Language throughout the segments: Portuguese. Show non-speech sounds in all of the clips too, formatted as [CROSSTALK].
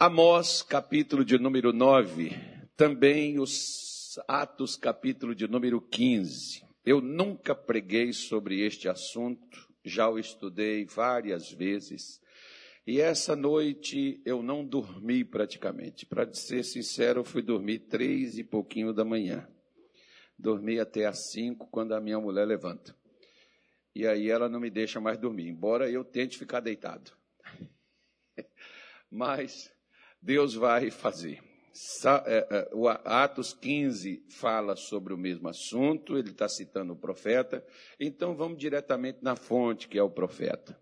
Amós, capítulo de número 9, também os Atos, capítulo de número 15. Eu nunca preguei sobre este assunto, já o estudei várias vezes. E essa noite eu não dormi praticamente. Para ser sincero, eu fui dormir três e pouquinho da manhã. Dormi até às cinco, quando a minha mulher levanta. E aí ela não me deixa mais dormir, embora eu tente ficar deitado. [LAUGHS] Mas Deus vai fazer. É, é, Atos 15 fala sobre o mesmo assunto, ele está citando o profeta, então vamos diretamente na fonte, que é o profeta,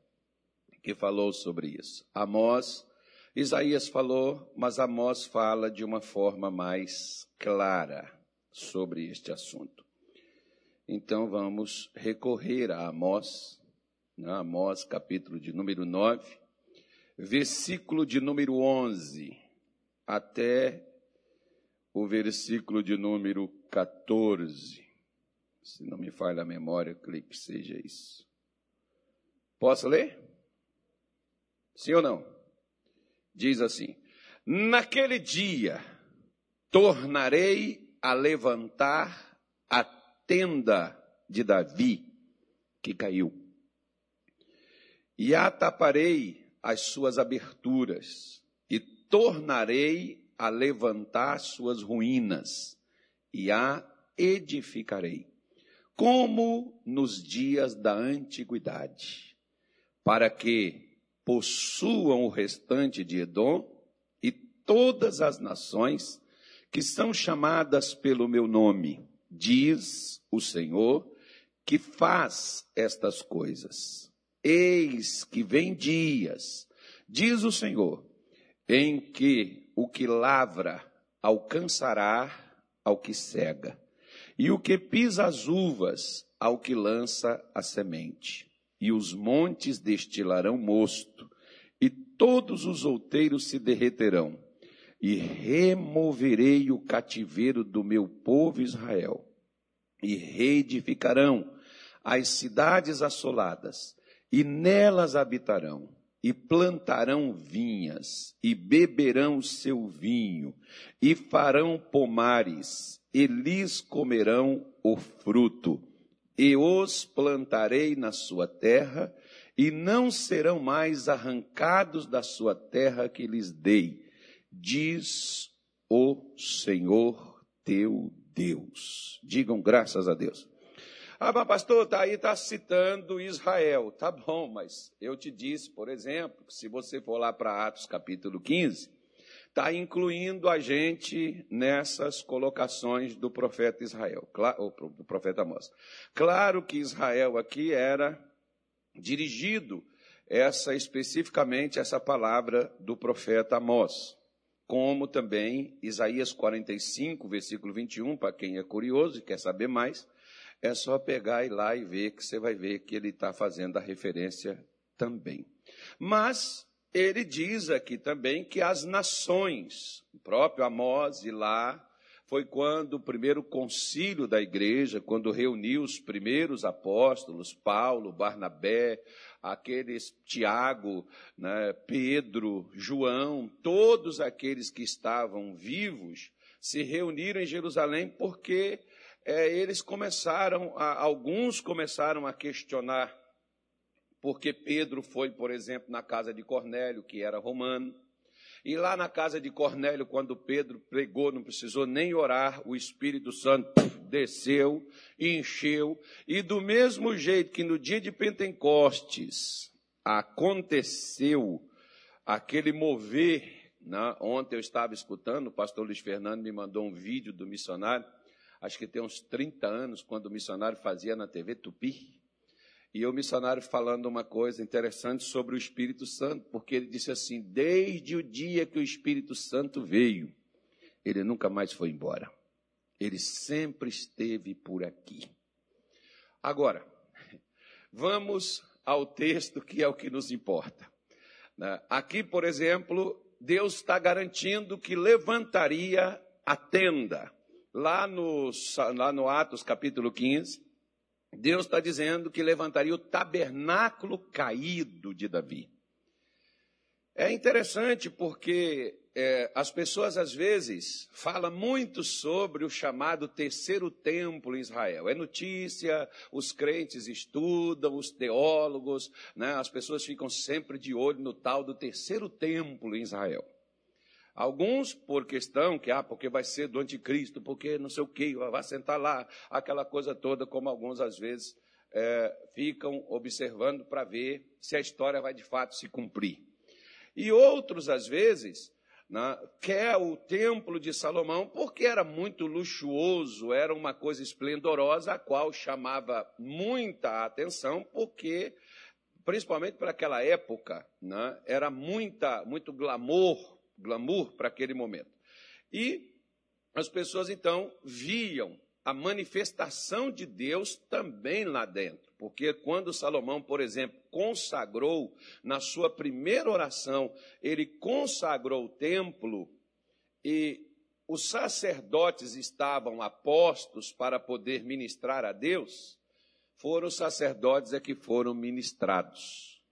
que falou sobre isso. Amós, Isaías falou, mas Amós fala de uma forma mais clara sobre este assunto. Então vamos recorrer a Amós, né? Amós capítulo de número 9, versículo de número 11 até o versículo de número 14. Se não me falha a memória, clique que seja isso. Posso ler? Sim ou não? Diz assim: Naquele dia tornarei a levantar a tenda de Davi que caiu, e ataparei as suas aberturas, e tornarei a levantar suas ruínas, e a edificarei, como nos dias da antiguidade, para que possuam o restante de Edom e todas as nações que são chamadas pelo meu nome diz o Senhor, que faz estas coisas. Eis que vem dias, diz o Senhor, em que o que lavra alcançará ao que cega, e o que pisa as uvas ao que lança a semente, e os montes destilarão mosto, e todos os outeiros se derreterão e removerei o cativeiro do meu povo Israel, e reedificarão as cidades assoladas, e nelas habitarão, e plantarão vinhas, e beberão seu vinho, e farão pomares, e lhes comerão o fruto, e os plantarei na sua terra, e não serão mais arrancados da sua terra que lhes dei diz o Senhor teu Deus. Digam graças a Deus. Ah, mas pastor, tá aí está citando Israel. Tá bom, mas eu te disse, por exemplo, que se você for lá para Atos capítulo 15, está incluindo a gente nessas colocações do profeta Israel, do profeta Amós. Claro que Israel aqui era dirigido essa especificamente essa palavra do profeta Amós como também Isaías 45, versículo 21, para quem é curioso e quer saber mais, é só pegar e lá e ver que você vai ver que ele está fazendo a referência também. Mas ele diz aqui também que as nações, o próprio Amós e lá, foi quando o primeiro concílio da igreja, quando reuniu os primeiros apóstolos, Paulo, Barnabé, aqueles Tiago, né, Pedro, João, todos aqueles que estavam vivos, se reuniram em Jerusalém porque é, eles começaram, a, alguns começaram a questionar, porque Pedro foi, por exemplo, na casa de Cornélio, que era romano, e lá na casa de Cornélio, quando Pedro pregou, não precisou nem orar, o Espírito Santo desceu, encheu, e do mesmo jeito que no dia de Pentecostes aconteceu aquele mover, né? ontem eu estava escutando, o pastor Luiz Fernando me mandou um vídeo do missionário, acho que tem uns 30 anos, quando o missionário fazia na TV Tupi, e o missionário falando uma coisa interessante sobre o Espírito Santo, porque ele disse assim: desde o dia que o Espírito Santo veio, ele nunca mais foi embora. Ele sempre esteve por aqui. Agora, vamos ao texto que é o que nos importa. Né? Aqui, por exemplo, Deus está garantindo que levantaria a tenda. Lá no, lá no Atos capítulo 15, Deus está dizendo que levantaria o tabernáculo caído de Davi. É interessante porque é, as pessoas às vezes falam muito sobre o chamado terceiro templo em Israel. É notícia, os crentes estudam, os teólogos, né, as pessoas ficam sempre de olho no tal do terceiro templo em Israel. Alguns por questão que, ah, porque vai ser do anticristo, porque não sei o que, vai sentar lá, aquela coisa toda, como alguns às vezes é, ficam observando para ver se a história vai de fato se cumprir. E outros, às vezes, né, quer o templo de Salomão porque era muito luxuoso, era uma coisa esplendorosa, a qual chamava muita atenção, porque, principalmente para aquela época, né, era muita, muito glamour, glamour para aquele momento. E as pessoas então viam a manifestação de Deus também lá dentro. Porque quando Salomão, por exemplo, consagrou, na sua primeira oração, ele consagrou o templo e os sacerdotes estavam apostos para poder ministrar a Deus, foram os sacerdotes é que foram ministrados.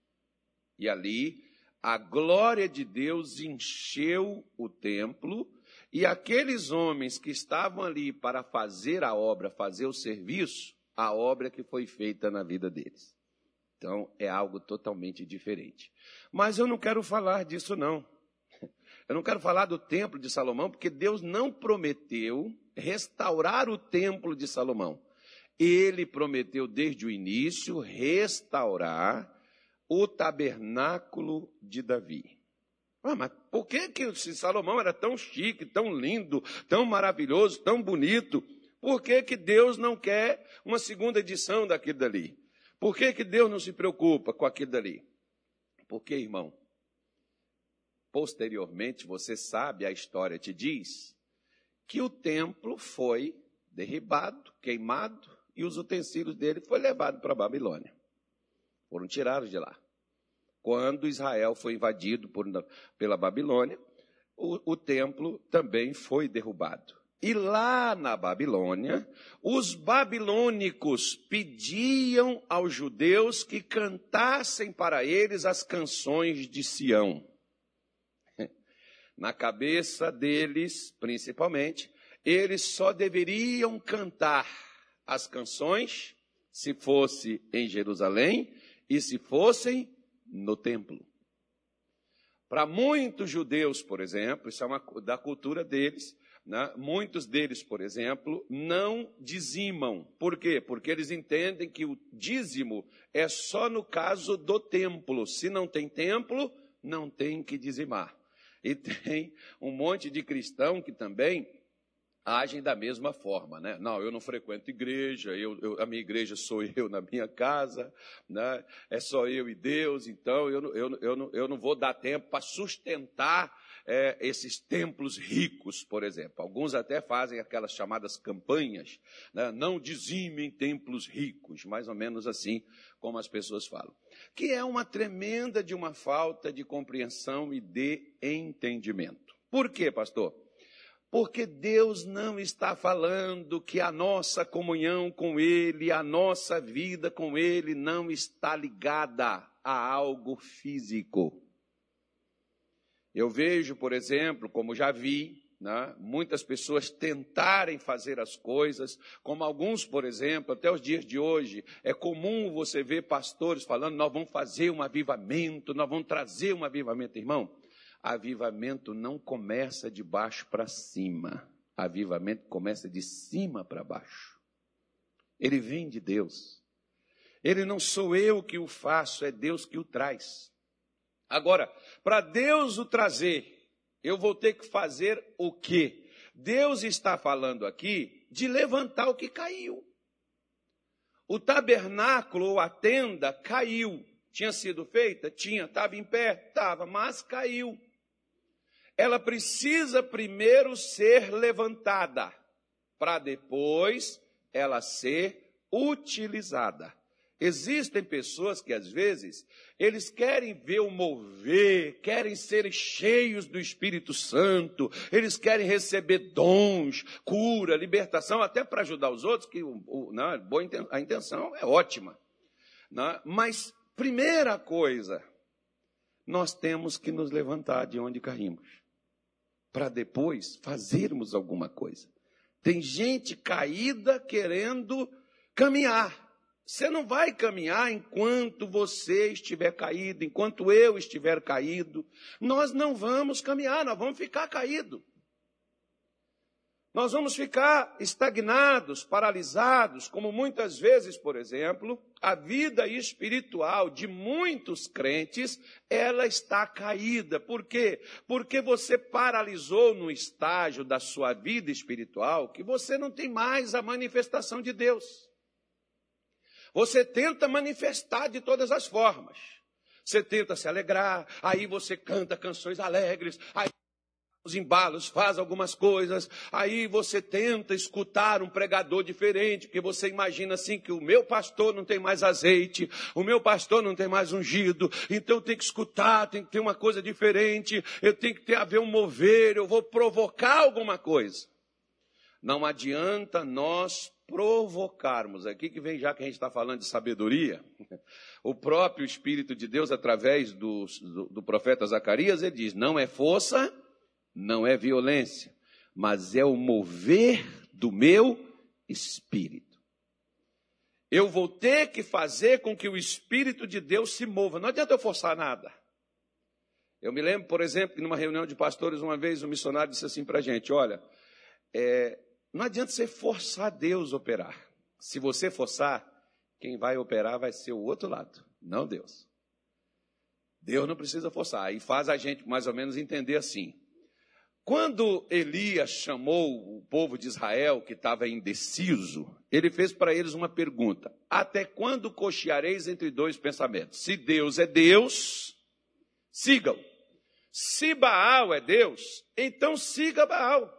E ali a glória de Deus encheu o templo e aqueles homens que estavam ali para fazer a obra, fazer o serviço, a obra que foi feita na vida deles. Então é algo totalmente diferente. Mas eu não quero falar disso não. Eu não quero falar do templo de Salomão, porque Deus não prometeu restaurar o templo de Salomão. Ele prometeu desde o início restaurar o tabernáculo de Davi. Ah, mas por que, que Salomão era tão chique, tão lindo, tão maravilhoso, tão bonito? Por que, que Deus não quer uma segunda edição daquilo dali? Por que, que Deus não se preocupa com aquilo dali? Porque, irmão, posteriormente, você sabe, a história te diz, que o templo foi derribado, queimado, e os utensílios dele foram levados para a Babilônia. Foram tirados de lá quando Israel foi invadido por, pela Babilônia, o, o templo também foi derrubado. E lá na Babilônia, os babilônicos pediam aos judeus que cantassem para eles as canções de Sião. [LAUGHS] Na cabeça deles, principalmente, eles só deveriam cantar as canções se fosse em Jerusalém e se fossem no templo. Para muitos judeus, por exemplo, isso é uma, da cultura deles, né? muitos deles, por exemplo, não dizimam. Por quê? Porque eles entendem que o dízimo é só no caso do templo. Se não tem templo, não tem que dizimar. E [LAUGHS] tem um monte de cristão que também agem da mesma forma, né? Não, eu não frequento igreja, eu, eu, a minha igreja sou [LAUGHS] eu na minha casa, né? É só eu e Deus, então eu, eu, eu, não, eu não vou dar tempo para sustentar é, esses templos ricos, por exemplo. Alguns até fazem aquelas chamadas campanhas, né? não dizimem templos ricos, mais ou menos assim como as pessoas falam. Que é uma tremenda de uma falta de compreensão e de entendimento. Por quê, pastor? Porque Deus não está falando que a nossa comunhão com Ele, a nossa vida com Ele não está ligada a algo físico. Eu vejo, por exemplo, como já vi, né, muitas pessoas tentarem fazer as coisas, como alguns, por exemplo, até os dias de hoje, é comum você ver pastores falando: nós vamos fazer um avivamento, nós vamos trazer um avivamento, irmão. Avivamento não começa de baixo para cima. Avivamento começa de cima para baixo. Ele vem de Deus. Ele não sou eu que o faço, é Deus que o traz. Agora, para Deus o trazer, eu vou ter que fazer o quê? Deus está falando aqui de levantar o que caiu. O tabernáculo ou a tenda caiu. Tinha sido feita? Tinha. Estava em pé? Estava, mas caiu ela precisa primeiro ser levantada, para depois ela ser utilizada. Existem pessoas que às vezes eles querem ver o mover, querem ser cheios do Espírito Santo, eles querem receber dons, cura, libertação, até para ajudar os outros, que o, o, não, a intenção é ótima. Não, mas, primeira coisa, nós temos que nos levantar de onde caímos. Para depois fazermos alguma coisa. Tem gente caída querendo caminhar. Você não vai caminhar enquanto você estiver caído, enquanto eu estiver caído. Nós não vamos caminhar, nós vamos ficar caído. Nós vamos ficar estagnados, paralisados, como muitas vezes, por exemplo, a vida espiritual de muitos crentes, ela está caída. Por quê? Porque você paralisou no estágio da sua vida espiritual que você não tem mais a manifestação de Deus. Você tenta manifestar de todas as formas. Você tenta se alegrar, aí você canta canções alegres, aí os embalos, faz algumas coisas, aí você tenta escutar um pregador diferente, porque você imagina assim que o meu pastor não tem mais azeite, o meu pastor não tem mais ungido, então tem que escutar, tem que ter uma coisa diferente, eu tenho que ter haver um mover, eu vou provocar alguma coisa. Não adianta nós provocarmos. Aqui que vem, já que a gente está falando de sabedoria, [LAUGHS] o próprio Espírito de Deus, através do, do, do, profeta Zacarias, ele diz: não é força, não é violência, mas é o mover do meu espírito. Eu vou ter que fazer com que o Espírito de Deus se mova. Não adianta eu forçar nada. Eu me lembro, por exemplo, que numa reunião de pastores, uma vez um missionário disse assim para a gente: olha, é, não adianta você forçar Deus a operar. Se você forçar, quem vai operar vai ser o outro lado, não Deus. Deus não precisa forçar. E faz a gente mais ou menos entender assim. Quando Elias chamou o povo de Israel, que estava indeciso, ele fez para eles uma pergunta: Até quando cocheareis entre dois pensamentos? Se Deus é Deus, sigam. Se Baal é Deus, então siga Baal.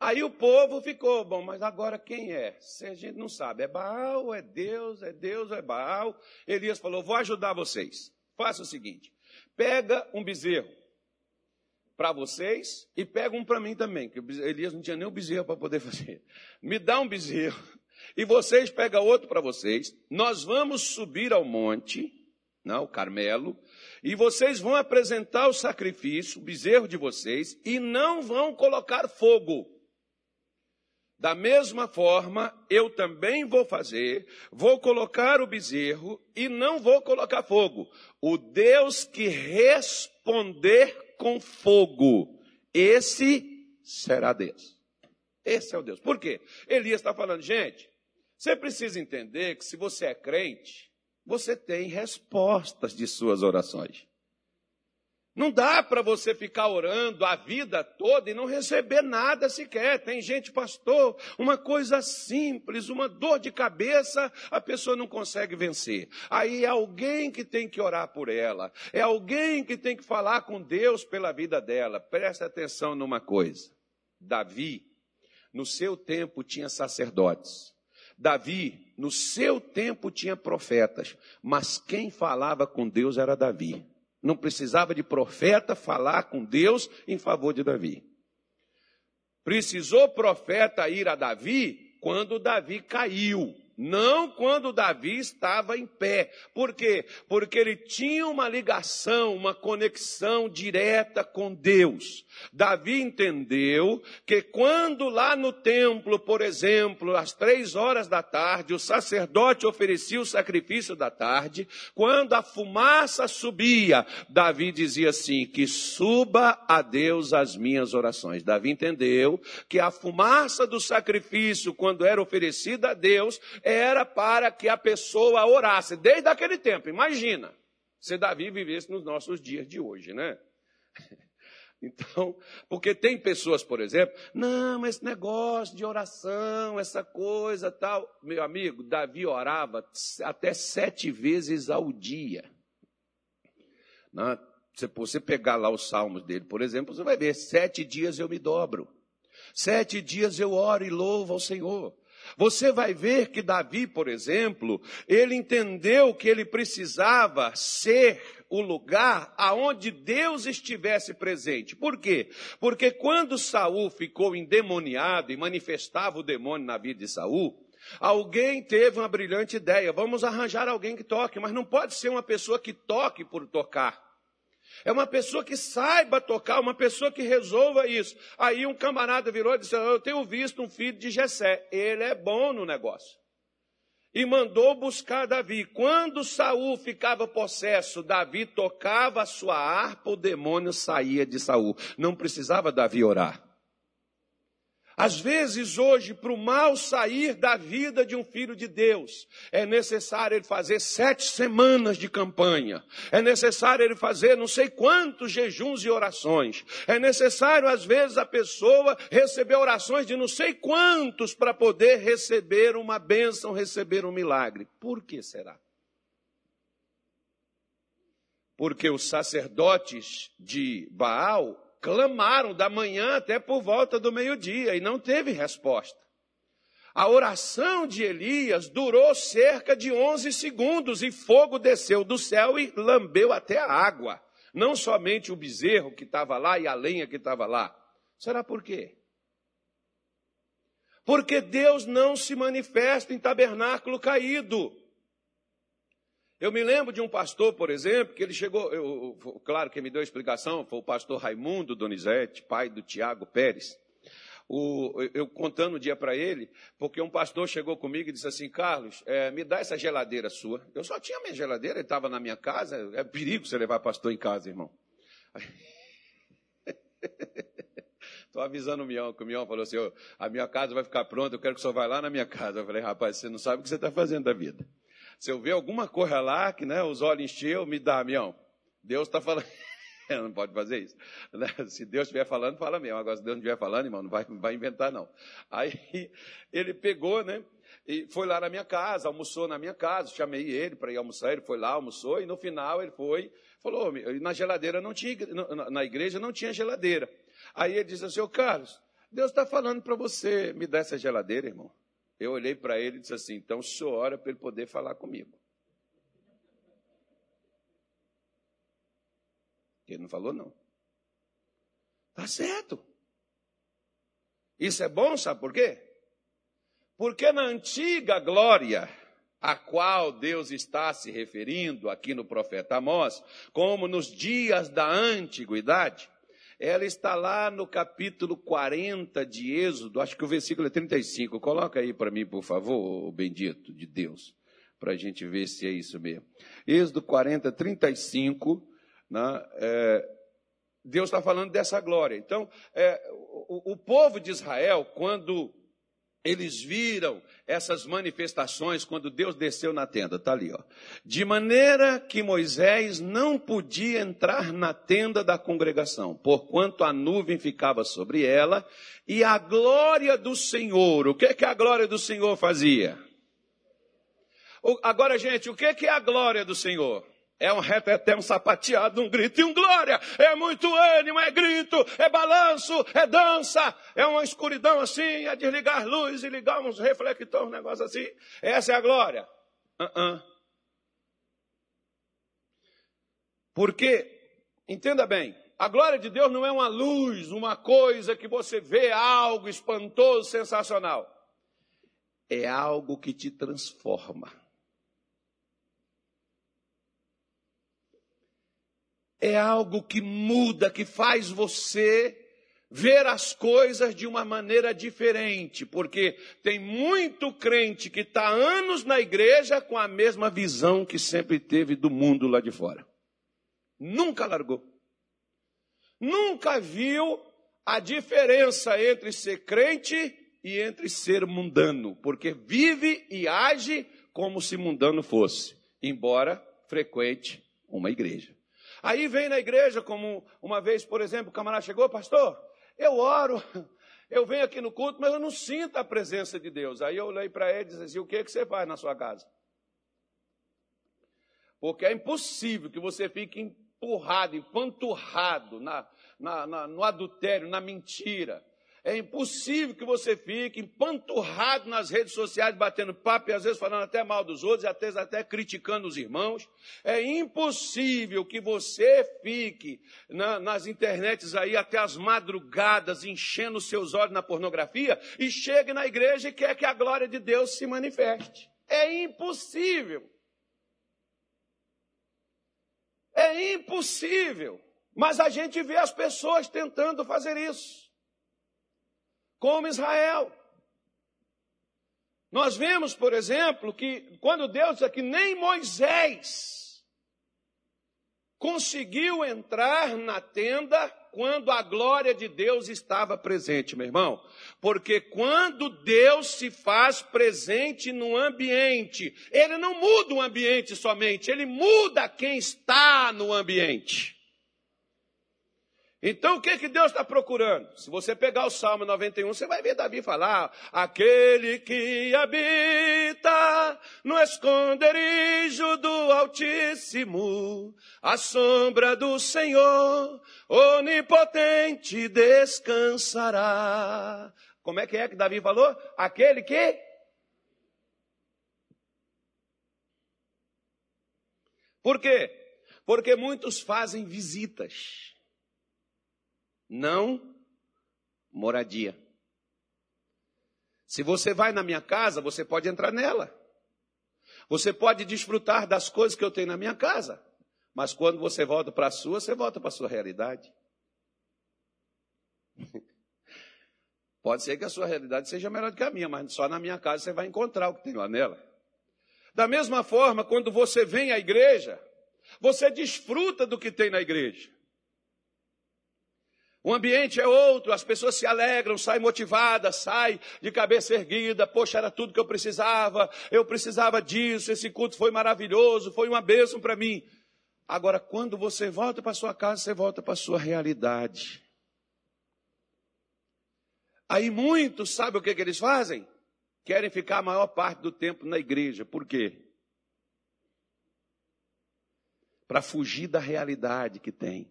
Aí o povo ficou, bom, mas agora quem é? Se a gente não sabe, é Baal, é Deus, é Deus, é Baal. Elias falou: vou ajudar vocês. Faça o seguinte: pega um bezerro para vocês e pega um para mim também, que Elias não tinha nem um bezerro para poder [LAUGHS] fazer. Me dá um bezerro e vocês pegam outro para vocês. Nós vamos subir ao monte, não, o Carmelo, e vocês vão apresentar o sacrifício, o bezerro de vocês, e não vão colocar fogo. Da mesma forma, eu também vou fazer, vou colocar o bezerro e não vou colocar fogo. O Deus que responder com fogo, esse será Deus. Esse é o Deus. Por quê? Elias está falando, gente, você precisa entender que se você é crente, você tem respostas de suas orações. Não dá para você ficar orando a vida toda e não receber nada sequer. Tem gente, pastor, uma coisa simples, uma dor de cabeça, a pessoa não consegue vencer. Aí é alguém que tem que orar por ela, é alguém que tem que falar com Deus pela vida dela. Presta atenção numa coisa. Davi, no seu tempo, tinha sacerdotes. Davi, no seu tempo, tinha profetas. Mas quem falava com Deus era Davi. Não precisava de profeta falar com Deus em favor de Davi. Precisou profeta ir a Davi quando Davi caiu. Não quando Davi estava em pé. Por quê? Porque ele tinha uma ligação, uma conexão direta com Deus. Davi entendeu que quando lá no templo, por exemplo, às três horas da tarde, o sacerdote oferecia o sacrifício da tarde, quando a fumaça subia, Davi dizia assim: que suba a Deus as minhas orações. Davi entendeu que a fumaça do sacrifício, quando era oferecida a Deus, era para que a pessoa orasse, desde aquele tempo. Imagina, se Davi vivesse nos nossos dias de hoje, né? [LAUGHS] Então, porque tem pessoas, por exemplo, não, esse negócio de oração, essa coisa tal. Meu amigo, Davi orava até sete vezes ao dia. Não, se você pegar lá os salmos dele, por exemplo, você vai ver: sete dias eu me dobro, sete dias eu oro e louvo ao Senhor. Você vai ver que Davi, por exemplo, ele entendeu que ele precisava ser o lugar aonde Deus estivesse presente. Por quê? Porque quando Saul ficou endemoniado e manifestava o demônio na vida de Saul, alguém teve uma brilhante ideia, vamos arranjar alguém que toque, mas não pode ser uma pessoa que toque por tocar. É uma pessoa que saiba tocar, uma pessoa que resolva isso. Aí um camarada virou e disse: Eu tenho visto um filho de Jessé. Ele é bom no negócio. E mandou buscar Davi. Quando Saul ficava possesso, Davi tocava a sua harpa, o demônio saía de Saul. Não precisava Davi orar. Às vezes, hoje, para o mal sair da vida de um filho de Deus, é necessário ele fazer sete semanas de campanha, é necessário ele fazer não sei quantos jejuns e orações, é necessário, às vezes, a pessoa receber orações de não sei quantos para poder receber uma bênção, receber um milagre. Por que será? Porque os sacerdotes de Baal clamaram da manhã até por volta do meio-dia e não teve resposta. A oração de Elias durou cerca de 11 segundos e fogo desceu do céu e lambeu até a água. Não somente o bezerro que estava lá e a lenha que estava lá. Será por quê? Porque Deus não se manifesta em tabernáculo caído. Eu me lembro de um pastor, por exemplo, que ele chegou, eu, claro que me deu a explicação, foi o pastor Raimundo Donizete, pai do Tiago Pérez. O, eu contando um dia para ele, porque um pastor chegou comigo e disse assim: Carlos, é, me dá essa geladeira sua. Eu só tinha minha geladeira, ele estava na minha casa. É perigo você levar pastor em casa, irmão. [LAUGHS] Estou avisando o Mião, que o Mião falou assim: oh, a minha casa vai ficar pronta, eu quero que o senhor vá lá na minha casa. Eu falei: rapaz, você não sabe o que você está fazendo da vida. Se eu ver alguma coisa lá, que né, os olhos encheu, me dá, Mião. Deus está falando. [LAUGHS] não pode fazer isso. Né? Se Deus estiver falando, fala mesmo. Agora, se Deus não estiver falando, irmão, não vai, não vai inventar, não. Aí [LAUGHS] ele pegou, né? E foi lá na minha casa, almoçou na minha casa, chamei ele para ir almoçar, ele foi lá, almoçou, e no final ele foi, falou, na geladeira não tinha, na igreja não tinha geladeira. Aí ele disse assim, ô Carlos, Deus está falando para você, me dá essa geladeira, irmão. Eu olhei para ele e disse assim: então o senhor ora para ele poder falar comigo. Ele não falou, não. Tá certo. Isso é bom, sabe por quê? Porque na antiga glória, a qual Deus está se referindo aqui no profeta Amós, como nos dias da antiguidade, ela está lá no capítulo 40 de Êxodo, acho que o versículo é 35. Coloca aí para mim, por favor, bendito de Deus, para a gente ver se é isso mesmo. Êxodo 40, 35, né, é, Deus está falando dessa glória. Então, é, o, o povo de Israel, quando eles viram essas manifestações quando Deus desceu na tenda, está ali, ó. De maneira que Moisés não podia entrar na tenda da congregação, porquanto a nuvem ficava sobre ela, e a glória do Senhor, o que que a glória do Senhor fazia? Agora, gente, o que que é a glória do Senhor? É um reteté, um sapateado, um grito e um glória. É muito ânimo, é grito, é balanço, é dança. É uma escuridão assim, é desligar luz e ligar uns reflectores, um negócio assim. Essa é a glória. Uh -uh. Porque, entenda bem, a glória de Deus não é uma luz, uma coisa que você vê algo espantoso, sensacional. É algo que te transforma. É algo que muda, que faz você ver as coisas de uma maneira diferente, porque tem muito crente que está anos na igreja com a mesma visão que sempre teve do mundo lá de fora. Nunca largou. Nunca viu a diferença entre ser crente e entre ser mundano, porque vive e age como se mundano fosse, embora frequente uma igreja. Aí vem na igreja, como uma vez, por exemplo, o camarada chegou, pastor, eu oro, [LAUGHS] eu venho aqui no culto, mas eu não sinto a presença de Deus. Aí eu olhei para ele e disse assim: o que, é que você faz na sua casa? Porque é impossível que você fique empurrado, empanturrado na, na, na, no adultério, na mentira, é impossível que você fique empanturrado nas redes sociais, batendo papo e às vezes falando até mal dos outros, e até, até criticando os irmãos. É impossível que você fique na, nas internets aí até as madrugadas, enchendo seus olhos na pornografia, e chegue na igreja e quer que a glória de Deus se manifeste. É impossível. É impossível. Mas a gente vê as pessoas tentando fazer isso. Como Israel. Nós vemos, por exemplo, que quando Deus diz que nem Moisés conseguiu entrar na tenda quando a glória de Deus estava presente, meu irmão. Porque quando Deus se faz presente no ambiente, ele não muda o ambiente somente, ele muda quem está no ambiente. Então o que, que Deus está procurando? Se você pegar o Salmo 91, você vai ver Davi falar: aquele que habita no esconderijo do Altíssimo, a sombra do Senhor, onipotente descansará. Como é que é que Davi falou? Aquele que Por quê? Porque muitos fazem visitas não moradia. Se você vai na minha casa, você pode entrar nela. Você pode desfrutar das coisas que eu tenho na minha casa. Mas quando você volta para a sua, você volta para a sua realidade. [LAUGHS] Pode ser que a sua realidade seja melhor que a minha, mas só na minha casa você vai encontrar o que tem lá nela. Da mesma forma, quando você vem à igreja, você desfruta do que tem na igreja. O ambiente é outro, as pessoas se alegram, saem motivadas, saem de cabeça erguida. Poxa, era tudo que eu precisava, eu precisava disso, esse culto foi maravilhoso, foi uma bênção para mim. Agora, quando você volta para sua casa, você volta para sua realidade. Aí muitos, sabe o que, que eles fazem? Querem ficar a maior parte do tempo na igreja. Por quê? Para fugir da realidade que tem.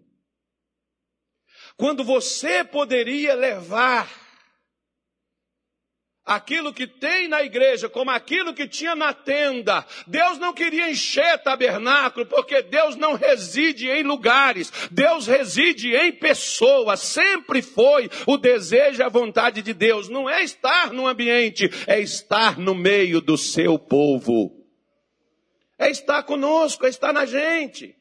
Quando você poderia levar aquilo que tem na igreja, como aquilo que tinha na tenda. Deus não queria encher tabernáculo, porque Deus não reside em lugares, Deus reside em pessoas. Sempre foi o desejo e a vontade de Deus. Não é estar no ambiente, é estar no meio do seu povo. É estar conosco, é estar na gente.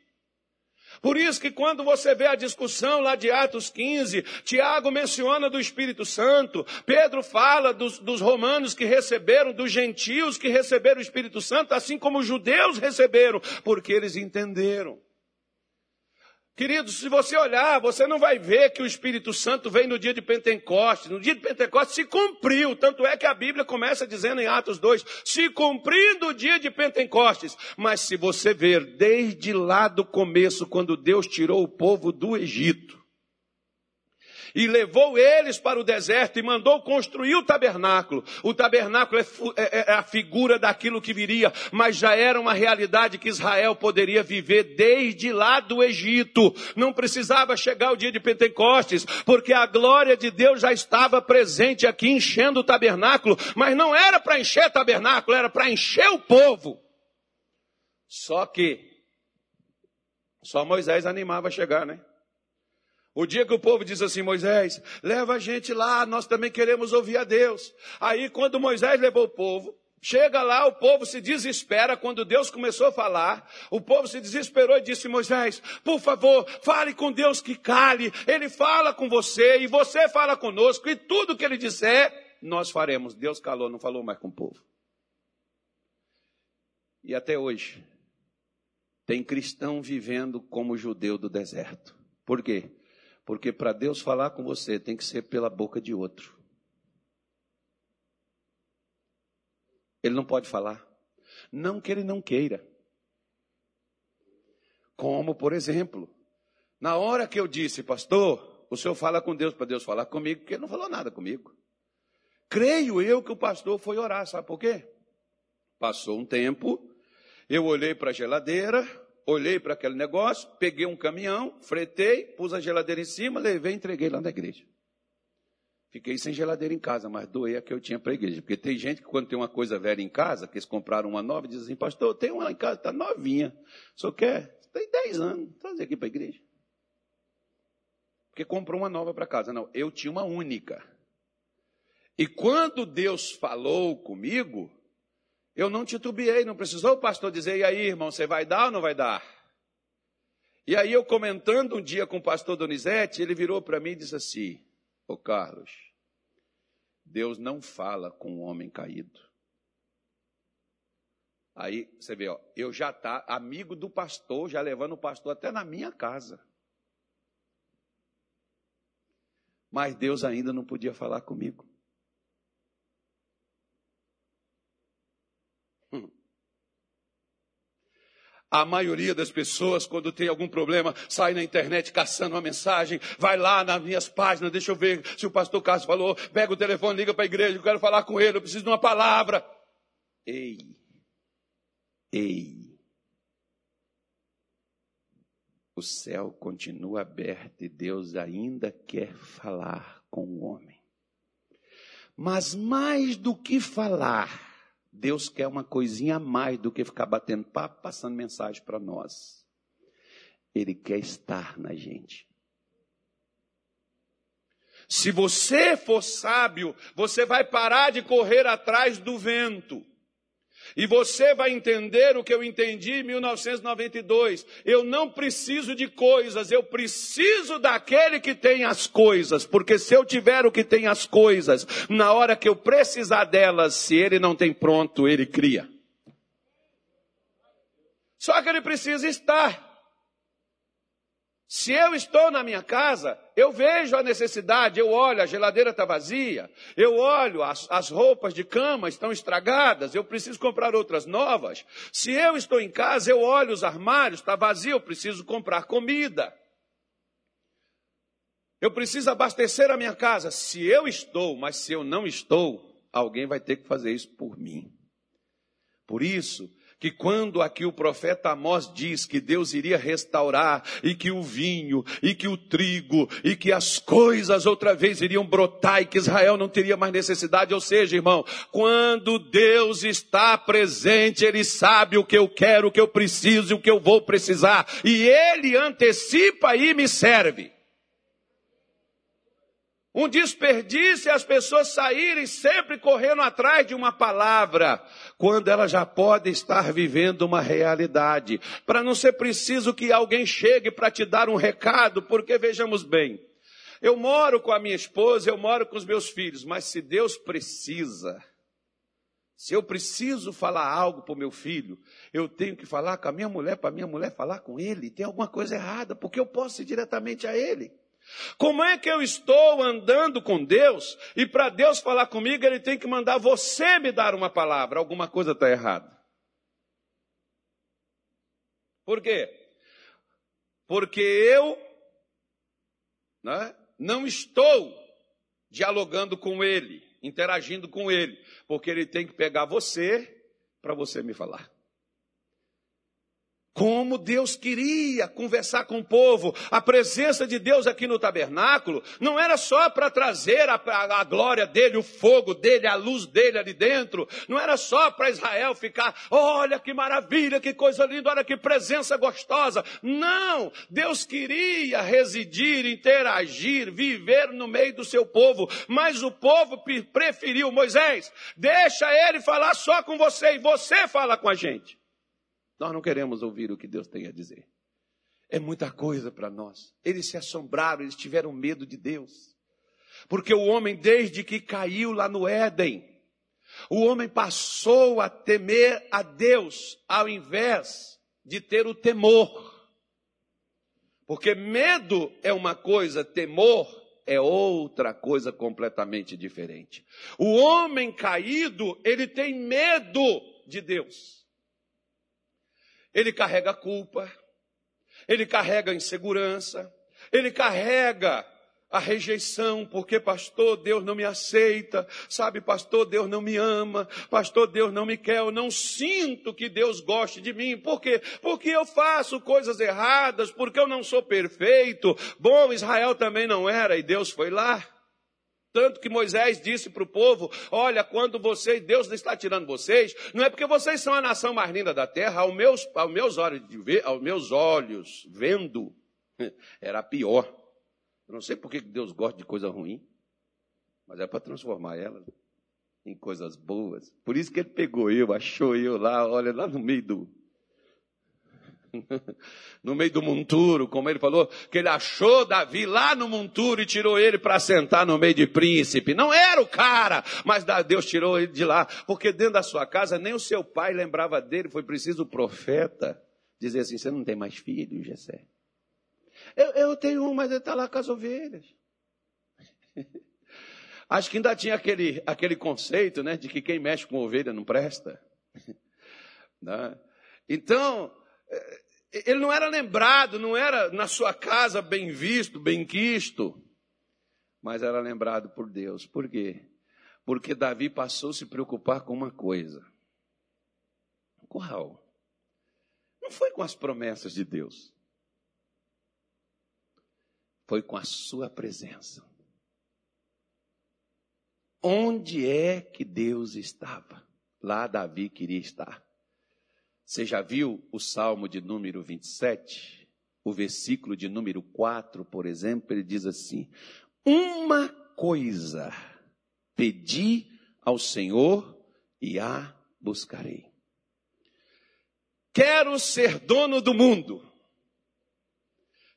Por isso que quando você vê a discussão lá de Atos 15, Tiago menciona do Espírito Santo, Pedro fala dos, dos romanos que receberam, dos gentios que receberam o Espírito Santo, assim como os judeus receberam, porque eles entenderam. Queridos, se você olhar, você não vai ver que o Espírito Santo vem no dia de Pentecostes. No dia de Pentecostes se cumpriu. Tanto é que a Bíblia começa dizendo em Atos 2, se cumprindo o dia de Pentecostes. Mas se você ver desde lá do começo, quando Deus tirou o povo do Egito, e levou eles para o deserto e mandou construir o tabernáculo. O tabernáculo é, é, é, a figura daquilo que viria, mas já era uma realidade que Israel poderia viver desde lá do Egito. Não precisava chegar o dia de Pentecostes, porque a glória de Deus já estava presente aqui enchendo o tabernáculo, mas não era para encher o tabernáculo, era para encher o povo. Só que só Moisés animava a chegar, né? O dia que o povo diz assim, Moisés, leva a gente lá, nós também queremos ouvir a Deus. Aí quando Moisés levou o povo, chega lá, o povo se desespera quando Deus começou a falar. O povo se desesperou e disse, Moisés, por favor, fale com Deus que cale. Ele fala com você e você fala conosco e tudo que ele disser, nós faremos. Deus calou, não falou mais com o povo. E até hoje, tem cristão vivendo como judeu do deserto. Por quê? Porque para Deus falar com você tem que ser pela boca de outro. Ele não pode falar. Não que ele não queira. Como, por exemplo, na hora que eu disse, pastor, o senhor fala com Deus para Deus falar comigo, porque ele não falou nada comigo. Creio eu que o pastor foi orar, sabe por quê? Passou um tempo, eu olhei para a geladeira, olhei para aquele negócio, peguei um caminhão, fretei, pus a geladeira em cima, levei e entreguei lá na igreja. Fiquei sem geladeira em casa, mas doei a que eu tinha para a igreja. Porque tem gente que quando tem uma coisa velha em casa, que eles compraram uma nova, dizem assim, pastor, tem uma em casa, está novinha. Só quer? Tem 10 anos, trazer aqui para a igreja. Porque comprou uma nova para casa. Não, eu tinha uma única. E quando Deus falou comigo, eu não titubeei, não precisou o pastor dizer, e aí, irmão, você vai dar ou não vai dar? E aí eu comentando um dia com o pastor Donizete, ele virou para mim e disse assim: Ô Carlos, Deus não fala com um homem caído. Aí você vê, ó, eu já tá amigo do pastor, já levando o pastor até na minha casa. Mas Deus ainda não podia falar comigo. A maioria das pessoas, quando tem algum problema, sai na internet caçando uma mensagem, vai lá nas minhas páginas, deixa eu ver se o pastor Carlos falou, pega o telefone, liga para a igreja, eu quero falar com ele, eu preciso de uma palavra. Ei, ei. O céu continua aberto e Deus ainda quer falar com o homem. Mas mais do que falar, Deus quer uma coisinha a mais do que ficar batendo papo, passando mensagem para nós. Ele quer estar na gente. Se você for sábio, você vai parar de correr atrás do vento. E você vai entender o que eu entendi em 1992. Eu não preciso de coisas, eu preciso daquele que tem as coisas. Porque se eu tiver o que tem as coisas, na hora que eu precisar delas, se ele não tem pronto, ele cria. Só que ele precisa estar. Se eu estou na minha casa, eu vejo a necessidade, eu olho, a geladeira está vazia, eu olho, as, as, roupas de cama estão estragadas, eu preciso comprar outras novas. Se eu estou em casa, eu olho os armários, está vazio, eu preciso comprar comida. Eu preciso abastecer a minha casa. Se eu estou, mas se eu não estou, alguém vai ter que fazer isso por mim. Por isso, que quando aqui o profeta Amós diz que Deus iria restaurar e que o vinho e que o trigo e que as coisas outra vez iriam brotar e que Israel não teria mais necessidade, ou seja, irmão, quando Deus está presente, ele sabe o que eu quero, o que eu preciso e o que eu vou precisar, e ele antecipa e me serve. Um desperdício é as pessoas saírem sempre correndo atrás de uma palavra, quando ela já pode estar vivendo uma realidade. Para não ser preciso que alguém chegue para te dar um recado, porque vejamos bem, eu moro com a minha esposa, eu moro com os meus filhos, mas se Deus precisa, se eu preciso falar algo para o meu filho, eu tenho que falar com a minha mulher, para a minha mulher falar com ele, tem alguma coisa errada, porque eu posso ir diretamente a ele. Como é que eu estou andando com Deus e para Deus falar comigo, Ele tem que mandar você me dar uma palavra? Alguma coisa está errada. Por quê? Porque eu né, não estou dialogando com Ele, interagindo com Ele, porque Ele tem que pegar você para você me falar. Como Deus queria conversar com o povo. A presença de Deus aqui no tabernáculo não era só para trazer a, a, a, glória dele, o fogo dele, a luz dele ali dentro. Não era só para Israel ficar, olha que maravilha, que coisa linda, olha que presença gostosa. Não! Deus queria residir, interagir, viver no meio do seu povo. Mas o povo preferiu, Moisés, deixa ele falar só com você e você fala com a gente. Nós não queremos ouvir o que Deus tem a dizer. É muita coisa para nós. Eles se assombraram, eles tiveram medo de Deus. Porque o homem, desde que caiu lá no Éden, o homem passou a temer a Deus ao invés de ter o temor. Porque medo é uma coisa, temor é outra coisa completamente diferente. O homem caído, ele tem medo de Deus. Ele carrega culpa, ele carrega insegurança, ele carrega a rejeição, porque pastor, Deus não me aceita, sabe, pastor, Deus não me ama, pastor, Deus não me quer, eu não sinto que Deus goste de mim, por quê? Porque eu faço coisas erradas, porque eu não sou perfeito. Bom, Israel também não era e Deus foi lá. Tanto que Moisés disse para o povo: Olha, quando vocês, Deus está tirando vocês, não é porque vocês são a nação mais linda da terra, aos meus, aos meus olhos, ver, aos meus olhos vendo, [LAUGHS] era pior. Eu não sei por que Deus gosta de coisa ruim, mas é para transformar ela em coisas boas. Por isso que ele pegou eu, achou eu lá, olha, lá no meio do. [LAUGHS] no meio do monturo, como ele falou, que ele achou Davi lá no monturo e tirou ele para sentar no meio de príncipe. Não era o cara, mas Deus tirou ele de lá, porque dentro da sua casa nem o seu pai lembrava dele, foi preciso o profeta dizer assim: Você não tem mais filho, Jessé? Eu, eu tenho um, mas ele está lá com as ovelhas. [LAUGHS] Acho que ainda tinha aquele, aquele conceito, né, de que quem mexe com ovelha não presta. [LAUGHS] Né? Então, ele não era lembrado, não era na sua casa bem visto, bem quisto, mas era lembrado por Deus. Por quê? Porque Davi passou a se preocupar com uma coisa. Qual? Não foi com as promessas de Deus. Foi com a sua presença. Onde é que Deus estava? Lá Davi queria estar. Você já viu o Salmo de número 27? O versículo de número 4, por exemplo, ele diz assim: Uma coisa pedi ao Senhor e a buscarei. Quero ser dono do mundo.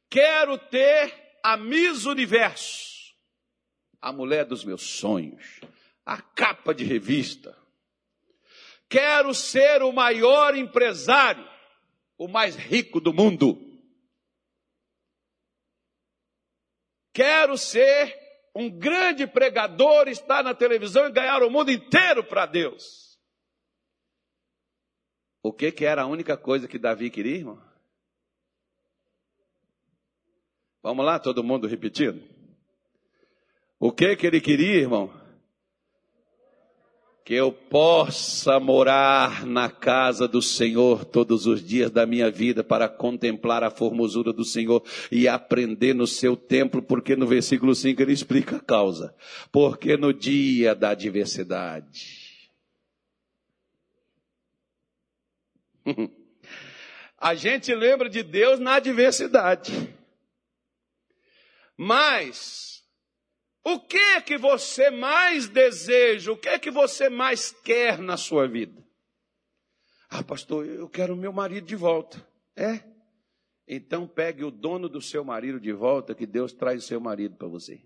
Quero ter a Miss Universo, a mulher dos meus sonhos, a capa de revista, Quero ser o maior empresário, o mais rico do mundo. Quero ser um grande pregador, estar na televisão e ganhar o mundo inteiro para Deus. O que, que era a única coisa que Davi queria, irmão? Vamos lá, todo mundo repetindo. O que que ele queria, irmão? Que eu possa morar na casa do Senhor todos os dias da minha vida para contemplar a formosura do Senhor e aprender no seu templo, porque no versículo 5 ele explica a causa. Porque no dia da adversidade. [LAUGHS] a gente lembra de Deus na adversidade. Mas o que é que você mais deseja? O que é que você mais quer na sua vida? Ah, pastor, eu quero meu marido de volta. É? Então pegue o dono do seu marido de volta, que Deus traz o seu marido para você.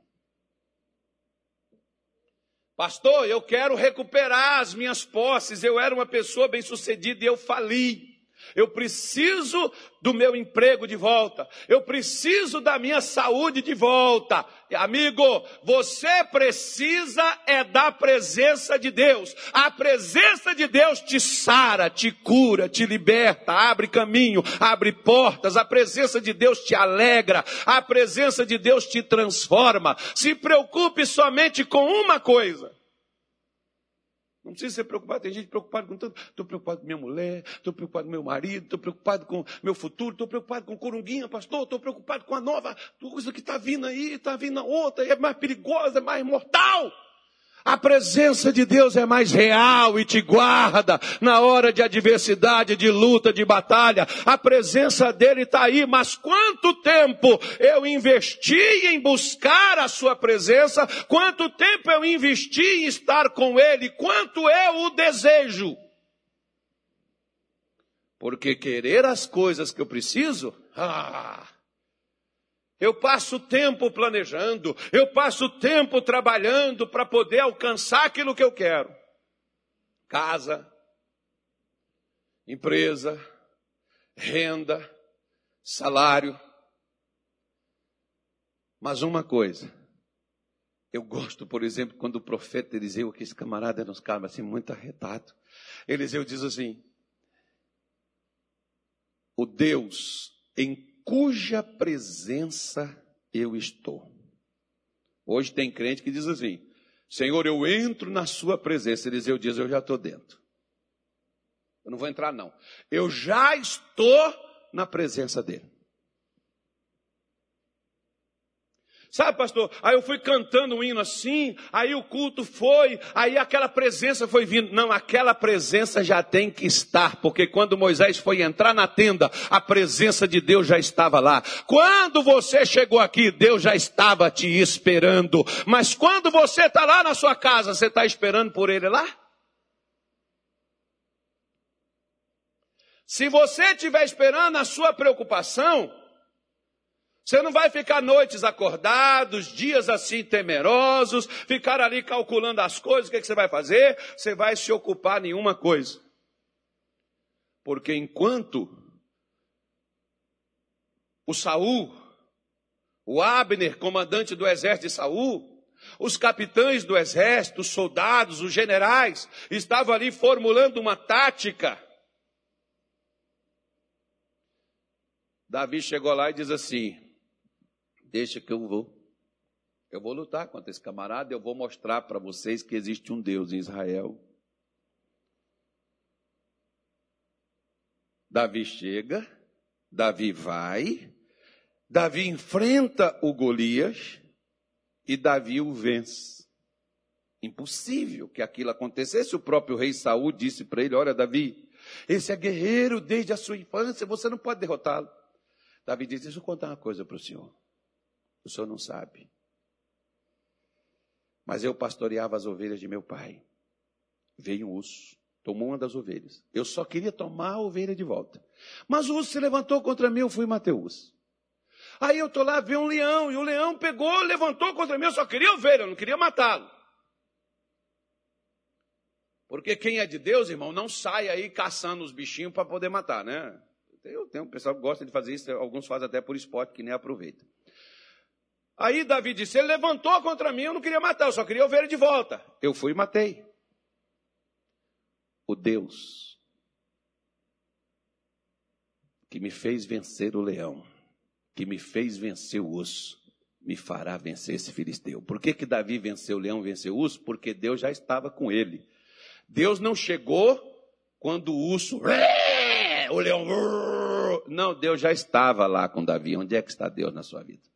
Pastor, eu quero recuperar as minhas posses. Eu era uma pessoa bem-sucedida e eu fali. Eu preciso do meu emprego de volta. Eu preciso da minha saúde de volta. Amigo, você precisa é da presença de Deus. A presença de Deus te sara, te cura, te liberta, abre caminho, abre portas. A presença de Deus te alegra. A presença de Deus te transforma. Se preocupe somente com uma coisa. Não precisa ser preocupado. Tem gente preocupada com tudo. Estou preocupado com minha mulher, estou preocupado com meu marido, estou preocupado com meu futuro, estou preocupado com corunguinha, pastor, estou preocupado com a nova coisa que está vindo aí, está vindo a outra, é mais perigosa, é mais mortal. A presença de Deus é mais real e te guarda na hora de adversidade, de luta, de batalha. A presença dele está aí, mas quanto tempo eu investi em buscar a sua presença? Quanto tempo eu investi em estar com ele? Quanto eu o desejo? Porque querer as coisas que eu preciso, ah, eu passo tempo planejando, eu passo tempo trabalhando para poder alcançar aquilo que eu quero. Casa, empresa, renda, salário. Mas uma coisa, eu gosto, por exemplo, quando o profeta Eliseu, que esse camarada nos cabe assim muito arretado, Eliseu diz assim: O Deus em cuja presença eu estou. Hoje tem crente que diz assim: Senhor, eu entro na sua presença. Eliseu diz: Eu já estou dentro. Eu não vou entrar, não. Eu já estou na presença dele. Sabe, pastor? Aí eu fui cantando um hino assim, aí o culto foi, aí aquela presença foi vindo. Não, aquela presença já tem que estar, porque quando Moisés foi entrar na tenda, a presença de Deus já estava lá. Quando você chegou aqui, Deus já estava te esperando. Mas quando você está lá na sua casa, você está esperando por Ele lá? Se você estiver esperando a sua preocupação, você não vai ficar noites acordados, dias assim temerosos, ficar ali calculando as coisas, o que, é que você vai fazer? Você vai se ocupar nenhuma coisa. Porque enquanto o Saul, o Abner, comandante do exército de Saul, os capitães do exército, os soldados, os generais, estavam ali formulando uma tática. Davi chegou lá e diz assim: Deixa que eu vou. Eu vou lutar contra esse camarada, eu vou mostrar para vocês que existe um Deus em Israel. Davi chega, Davi vai, Davi enfrenta o Golias e Davi o vence. Impossível que aquilo acontecesse. O próprio rei Saul disse para ele: Olha, Davi, esse é guerreiro desde a sua infância, você não pode derrotá-lo. Davi disse: Deixa eu contar uma coisa para o senhor o senhor não sabe. Mas eu pastoreava as ovelhas de meu pai. Veio um urso, tomou uma das ovelhas. Eu só queria tomar a ovelha de volta. Mas o urso se levantou contra mim, eu fui matar o urso. Aí eu estou lá, vi um leão, e o leão pegou, levantou contra mim, eu só queria ovelha, eu não queria matá-lo. Porque quem é de Deus, irmão, não sai aí caçando os bichinhos para poder matar, né? Eu tenho um pessoal que gosta de fazer isso, alguns fazem até por esporte, que nem aproveita. Aí Davi disse: Ele levantou contra mim, eu não queria matar, eu só queria ver ele de volta. Eu fui e matei. O Deus que me fez vencer o leão, que me fez vencer o urso, me fará vencer esse filisteu. Por que, que Davi venceu o leão, venceu o urso? Porque Deus já estava com ele. Deus não chegou quando o urso, o leão, não, Deus já estava lá com Davi. Onde é que está Deus na sua vida?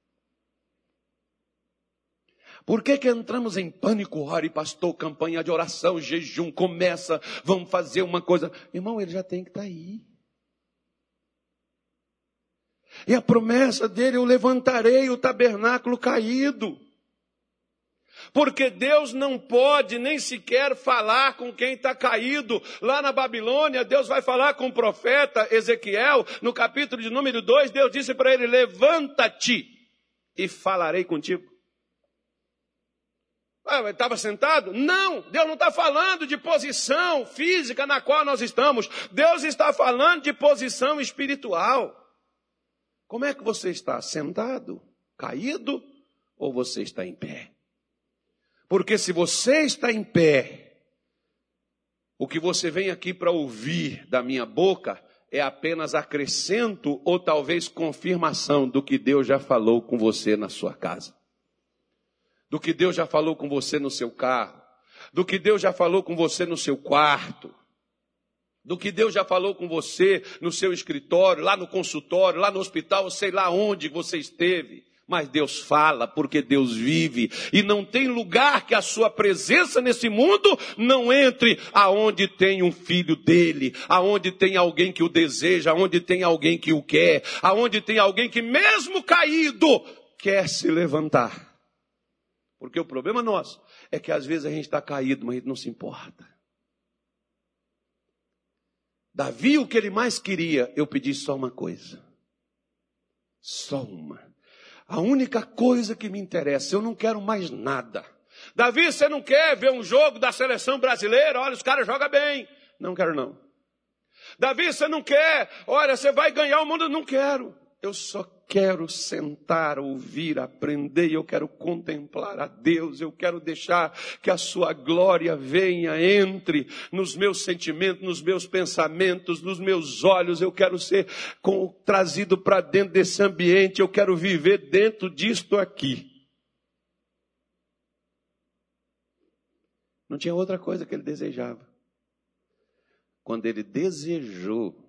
Por que, que entramos em pânico? Ore, pastor, campanha de oração, jejum, começa, vamos fazer uma coisa. Irmão, ele já tem que estar tá aí. E a promessa dele, eu levantarei o tabernáculo caído. Porque Deus não pode nem sequer falar com quem está caído. Lá na Babilônia, Deus vai falar com o profeta Ezequiel, no capítulo de número 2, Deus disse para ele: Levanta-te e falarei contigo. Ah, estava sentado? Não, Deus não está falando de posição física na qual nós estamos. Deus está falando de posição espiritual. Como é que você está? Sentado? Caído? Ou você está em pé? Porque se você está em pé, o que você vem aqui para ouvir da minha boca é apenas acrescento ou talvez confirmação do que Deus já falou com você na sua casa do que Deus já falou com você no seu carro, do que Deus já falou com você no seu quarto, do que Deus já falou com você no seu escritório, lá no consultório, lá no hospital, sei lá onde você esteve. Mas Deus fala porque Deus vive e não tem lugar que a sua presença nesse mundo não entre aonde tem um filho dele, aonde tem alguém que o deseja, aonde tem alguém que o quer, aonde tem alguém que mesmo caído quer se levantar. Porque o problema nosso é que às vezes a gente está caído, mas a gente não se importa. Davi, o que ele mais queria, eu pedi só uma coisa. Só uma. A única coisa que me interessa, eu não quero mais nada. Davi, você não quer ver um jogo da seleção brasileira? Olha, os caras jogam bem. Não quero não. Davi, você não quer? Olha, você vai ganhar o mundo? Não quero. Eu só quero sentar, ouvir, aprender, eu quero contemplar a Deus, eu quero deixar que a sua glória venha, entre nos meus sentimentos, nos meus pensamentos, nos meus olhos, eu quero ser com, trazido para dentro desse ambiente, eu quero viver dentro disto aqui. Não tinha outra coisa que ele desejava. Quando ele desejou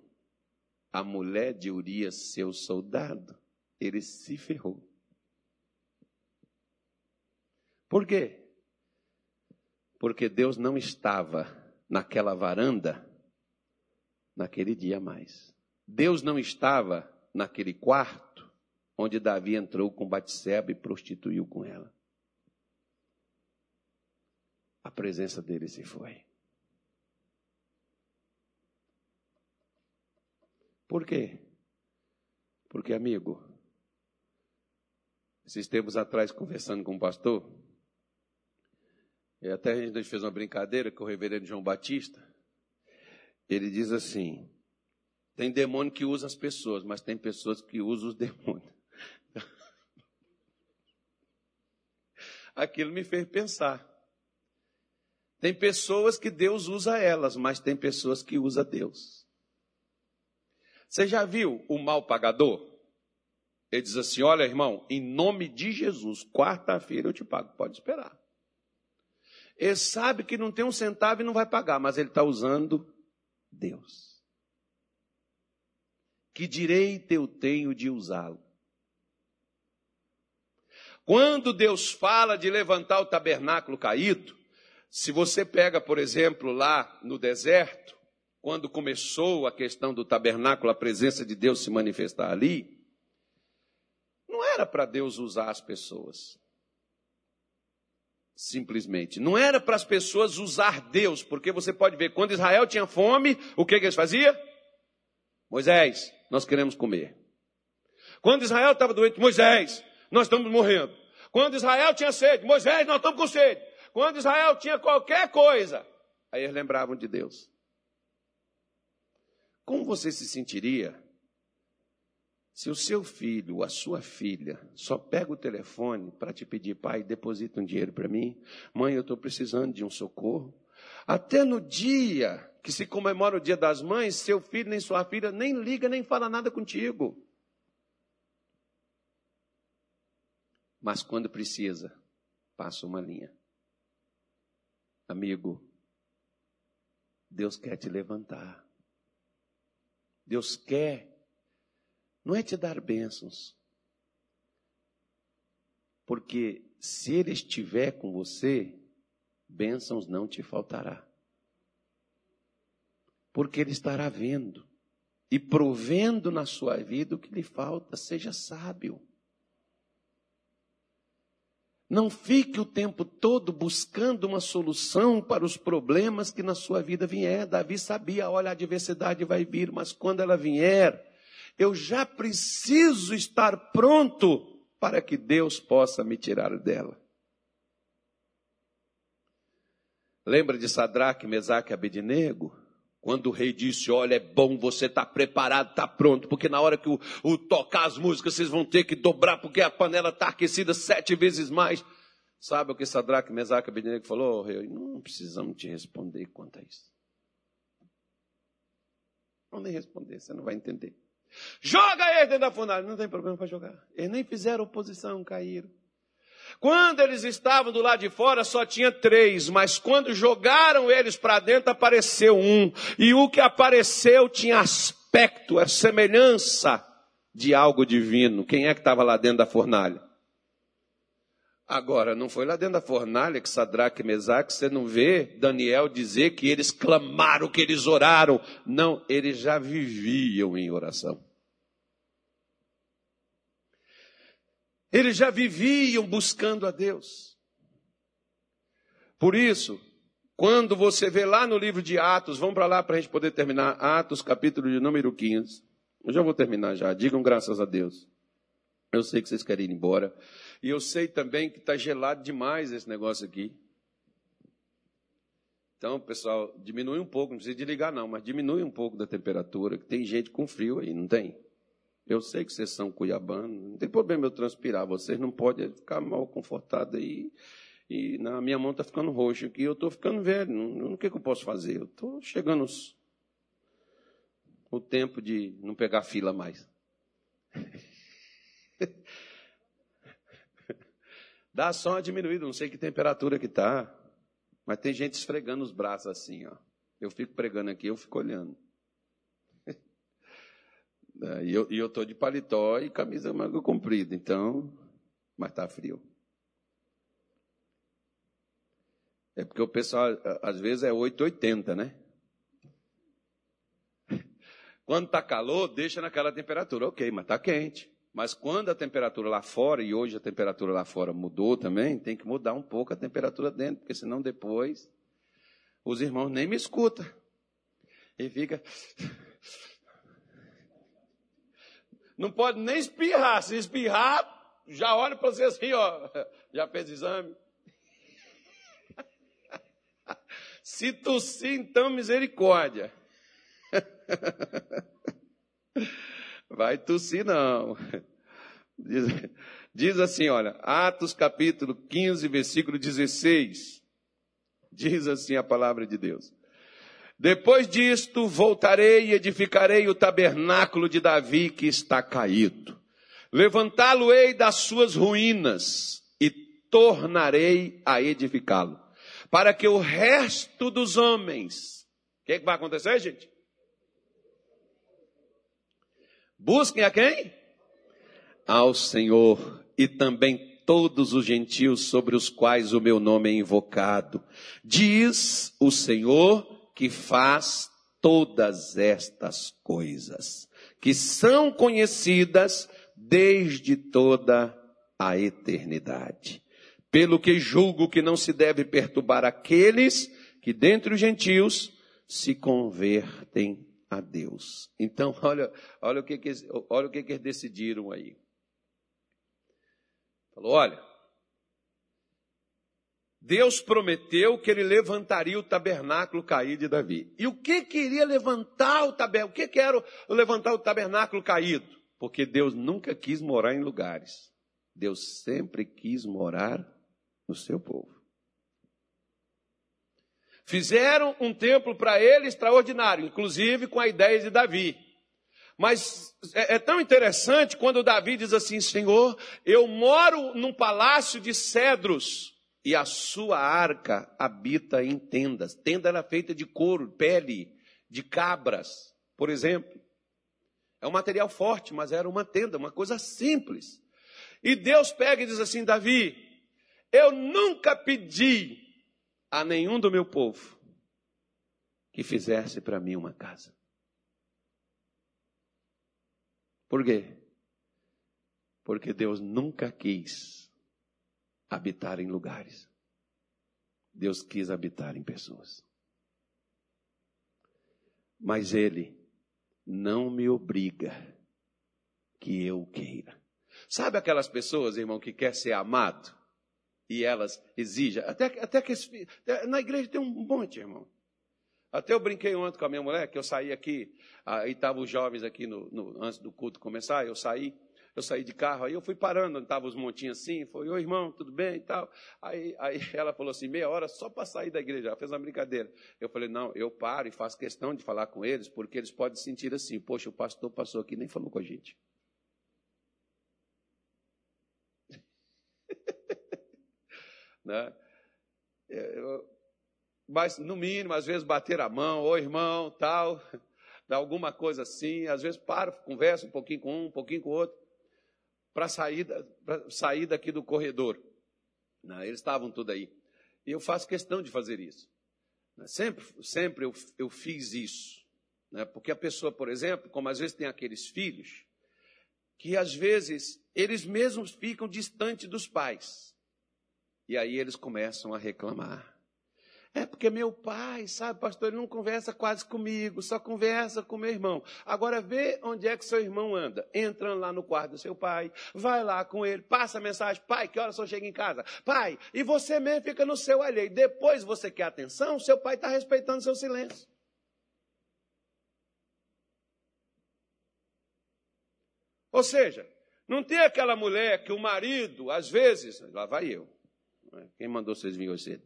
a mulher de Urias, seu soldado, ele se ferrou. Por quê? Porque Deus não estava naquela varanda naquele dia mais. Deus não estava naquele quarto onde Davi entrou com Batseba e prostituiu com ela. A presença dele se foi. Por quê? Porque, amigo, esses tempos atrás, conversando com um pastor, e até a gente fez uma brincadeira com o reverendo João Batista. Ele diz assim: tem demônio que usa as pessoas, mas tem pessoas que usam os demônios. [LAUGHS] Aquilo me fez pensar. Tem pessoas que Deus usa elas, mas tem pessoas que usa Deus. Você já viu o mal pagador? Ele diz assim: Olha, irmão, em nome de Jesus, quarta-feira eu te pago, pode esperar. Ele sabe que não tem um centavo e não vai pagar, mas ele está usando Deus. Que direito eu tenho de usá-lo? Quando Deus fala de levantar o tabernáculo caído, se você pega, por exemplo, lá no deserto, quando começou a questão do tabernáculo, a presença de Deus se manifestar ali, não era para Deus usar as pessoas. Simplesmente. Não era para as pessoas usar Deus, porque você pode ver, quando Israel tinha fome, o que, que eles faziam? Moisés, nós queremos comer. Quando Israel estava doente, Moisés, nós estamos morrendo. Quando Israel tinha sede, Moisés, nós estamos com sede. Quando Israel tinha qualquer coisa, aí eles lembravam de Deus. Como você se sentiria se o seu filho ou a sua filha só pega o telefone para te pedir, pai, deposita um dinheiro para mim, mãe, eu estou precisando de um socorro, até no dia que se comemora o dia das mães, seu filho nem sua filha nem liga nem fala nada contigo. Mas quando precisa, passa uma linha. Amigo, Deus quer te levantar. Deus quer não é te dar bênçãos. Porque se Ele estiver com você, bênçãos não te faltará. Porque Ele estará vendo e provendo na sua vida o que lhe falta. Seja sábio. Não fique o tempo todo buscando uma solução para os problemas que na sua vida vier. Davi sabia, olha, a adversidade vai vir, mas quando ela vier, eu já preciso estar pronto para que Deus possa me tirar dela. Lembra de Sadraque, Mesaque e Abednego? Quando o rei disse, olha, é bom você estar tá preparado, estar tá pronto, porque na hora que o, o, tocar as músicas, vocês vão ter que dobrar, porque a panela está aquecida sete vezes mais. Sabe o que Sadraque, Mesaque e Abednego falou? Oh, rei, não precisamos te responder quanto a isso. Não nem responder, você não vai entender. Joga eles dentro da fornalha. Não tem problema para jogar. Eles nem fizeram oposição, caíram. Quando eles estavam do lado de fora, só tinha três, mas quando jogaram eles para dentro, apareceu um. E o que apareceu tinha aspecto, a semelhança de algo divino. Quem é que estava lá dentro da fornalha? Agora, não foi lá dentro da fornalha que Sadraque e Mesaque, você não vê Daniel dizer que eles clamaram, que eles oraram. Não, eles já viviam em oração. Eles já viviam buscando a Deus. Por isso, quando você vê lá no livro de Atos, vamos para lá para a gente poder terminar, Atos, capítulo de número 15. Eu já vou terminar já, digam graças a Deus. Eu sei que vocês querem ir embora. E eu sei também que está gelado demais esse negócio aqui. Então, pessoal, diminui um pouco, não precisa de ligar não, mas diminui um pouco da temperatura, que tem gente com frio aí, não tem? Eu sei que vocês são cuiabanos, não tem problema eu transpirar, vocês não podem ficar mal confortados aí. E na minha mão está ficando roxa aqui, eu estou ficando velho, não, o que, que eu posso fazer? Eu estou chegando os, o tempo de não pegar fila mais. [LAUGHS] Dá só uma diminuída, não sei que temperatura que está. Mas tem gente esfregando os braços assim, ó. Eu fico pregando aqui, eu fico olhando. E eu estou de paletó e camisa manga comprida, então, mas está frio. É porque o pessoal, às vezes, é 880, né? [LAUGHS] Quando está calor, deixa naquela temperatura, ok, mas está quente. Mas quando a temperatura lá fora, e hoje a temperatura lá fora mudou também, tem que mudar um pouco a temperatura dentro, porque senão depois os irmãos nem me escutam. E fica. Não pode nem espirrar. Se espirrar, já olha para você assim, ó. [LAUGHS] Já fez exame? [LAUGHS] Se tossir, então, misericórdia. [LAUGHS] Vai tossir, não. Diz, diz, assim, olha, Atos capítulo 15, versículo 16. Diz assim a palavra de Deus. Depois disto, voltarei e edificarei o tabernáculo de Davi que está caído. Levantá-lo-ei das suas ruínas e tornarei a edificá-lo. Para que o resto dos homens. O que, é que vai acontecer, gente? Busquem a quem? Ao Senhor e também todos os gentios sobre os quais o meu nome é invocado. Diz o Senhor que faz todas estas coisas, que são conhecidas desde toda a eternidade. Pelo que julgo que não se deve perturbar aqueles que dentre os gentios se convertem a Deus. Então, [LAUGHS] olha, olha o que, que olha o que, que eles decidiram aí. Falou: olha, Deus prometeu que ele levantaria o tabernáculo caído de Davi. E o que queria levantar o tabernáculo? O que quero levantar o tabernáculo caído? Porque Deus nunca quis morar em lugares. Deus sempre quis morar no seu povo. Fizeram um templo para ele extraordinário, inclusive com a ideia de Davi. Mas é, é, tão interessante quando Davi diz assim: Senhor, eu moro num palácio de cedros e a sua arca habita em tendas. Tenda era feita de couro, pele, de cabras, por exemplo. É um material forte, mas era uma tenda, uma coisa simples. E Deus pega e diz assim: Davi, eu nunca pedi a nenhum do meu povo que fizesse para mim uma casa. Por quê? Porque Deus nunca quis habitar em lugares. Deus quis habitar em pessoas. Mas Ele não me obriga que eu queira. Sabe aquelas pessoas, irmão, que quer ser amado? e elas exigem. Até, até que esse, na igreja tem um monte, irmão. Até eu brinquei ontem com a minha mulher, que eu saí aqui, aí estavam os jovens aqui no, no, antes do culto começar, eu saí, eu saí de carro, aí eu fui parando, onde estavam os montinhos assim, foi, oi irmão, tudo bem e tal. Aí, aí [LAUGHS] ela falou assim, meia hora só para sair da igreja, ela fez uma brincadeira. Eu falei, não, eu paro e faço questão de falar com eles, porque eles podem sentir assim, poxa, o pastor passou aqui nem falou com a gente. [LAUGHS] Né? É, eu, mas, no mínimo, às vezes bater a mão, ô irmão, tal, [LAUGHS] alguma coisa assim. Às vezes paro, converso um pouquinho com um, um pouquinho com o outro, para sair, sair daqui do corredor. Né? Eles estavam tudo aí. E eu faço questão de fazer isso. Né? Sempre, sempre eu, eu fiz isso. Né? Porque a pessoa, por exemplo, como às vezes tem aqueles filhos, que às vezes eles mesmos ficam distantes dos pais. E aí eles começam a reclamar. É porque meu pai, sabe, pastor, ele não conversa quase comigo, só conversa com meu irmão. Agora vê onde é que seu irmão anda. Entrando lá no quarto do seu pai, vai lá com ele, passa a mensagem, pai, que hora só chega em casa? Pai, e você mesmo fica no seu alheio. Depois você quer atenção, seu pai está respeitando seu silêncio. Ou seja, não tem aquela mulher que o marido, às vezes, lá vai eu, quem mandou vocês virem hoje cedo?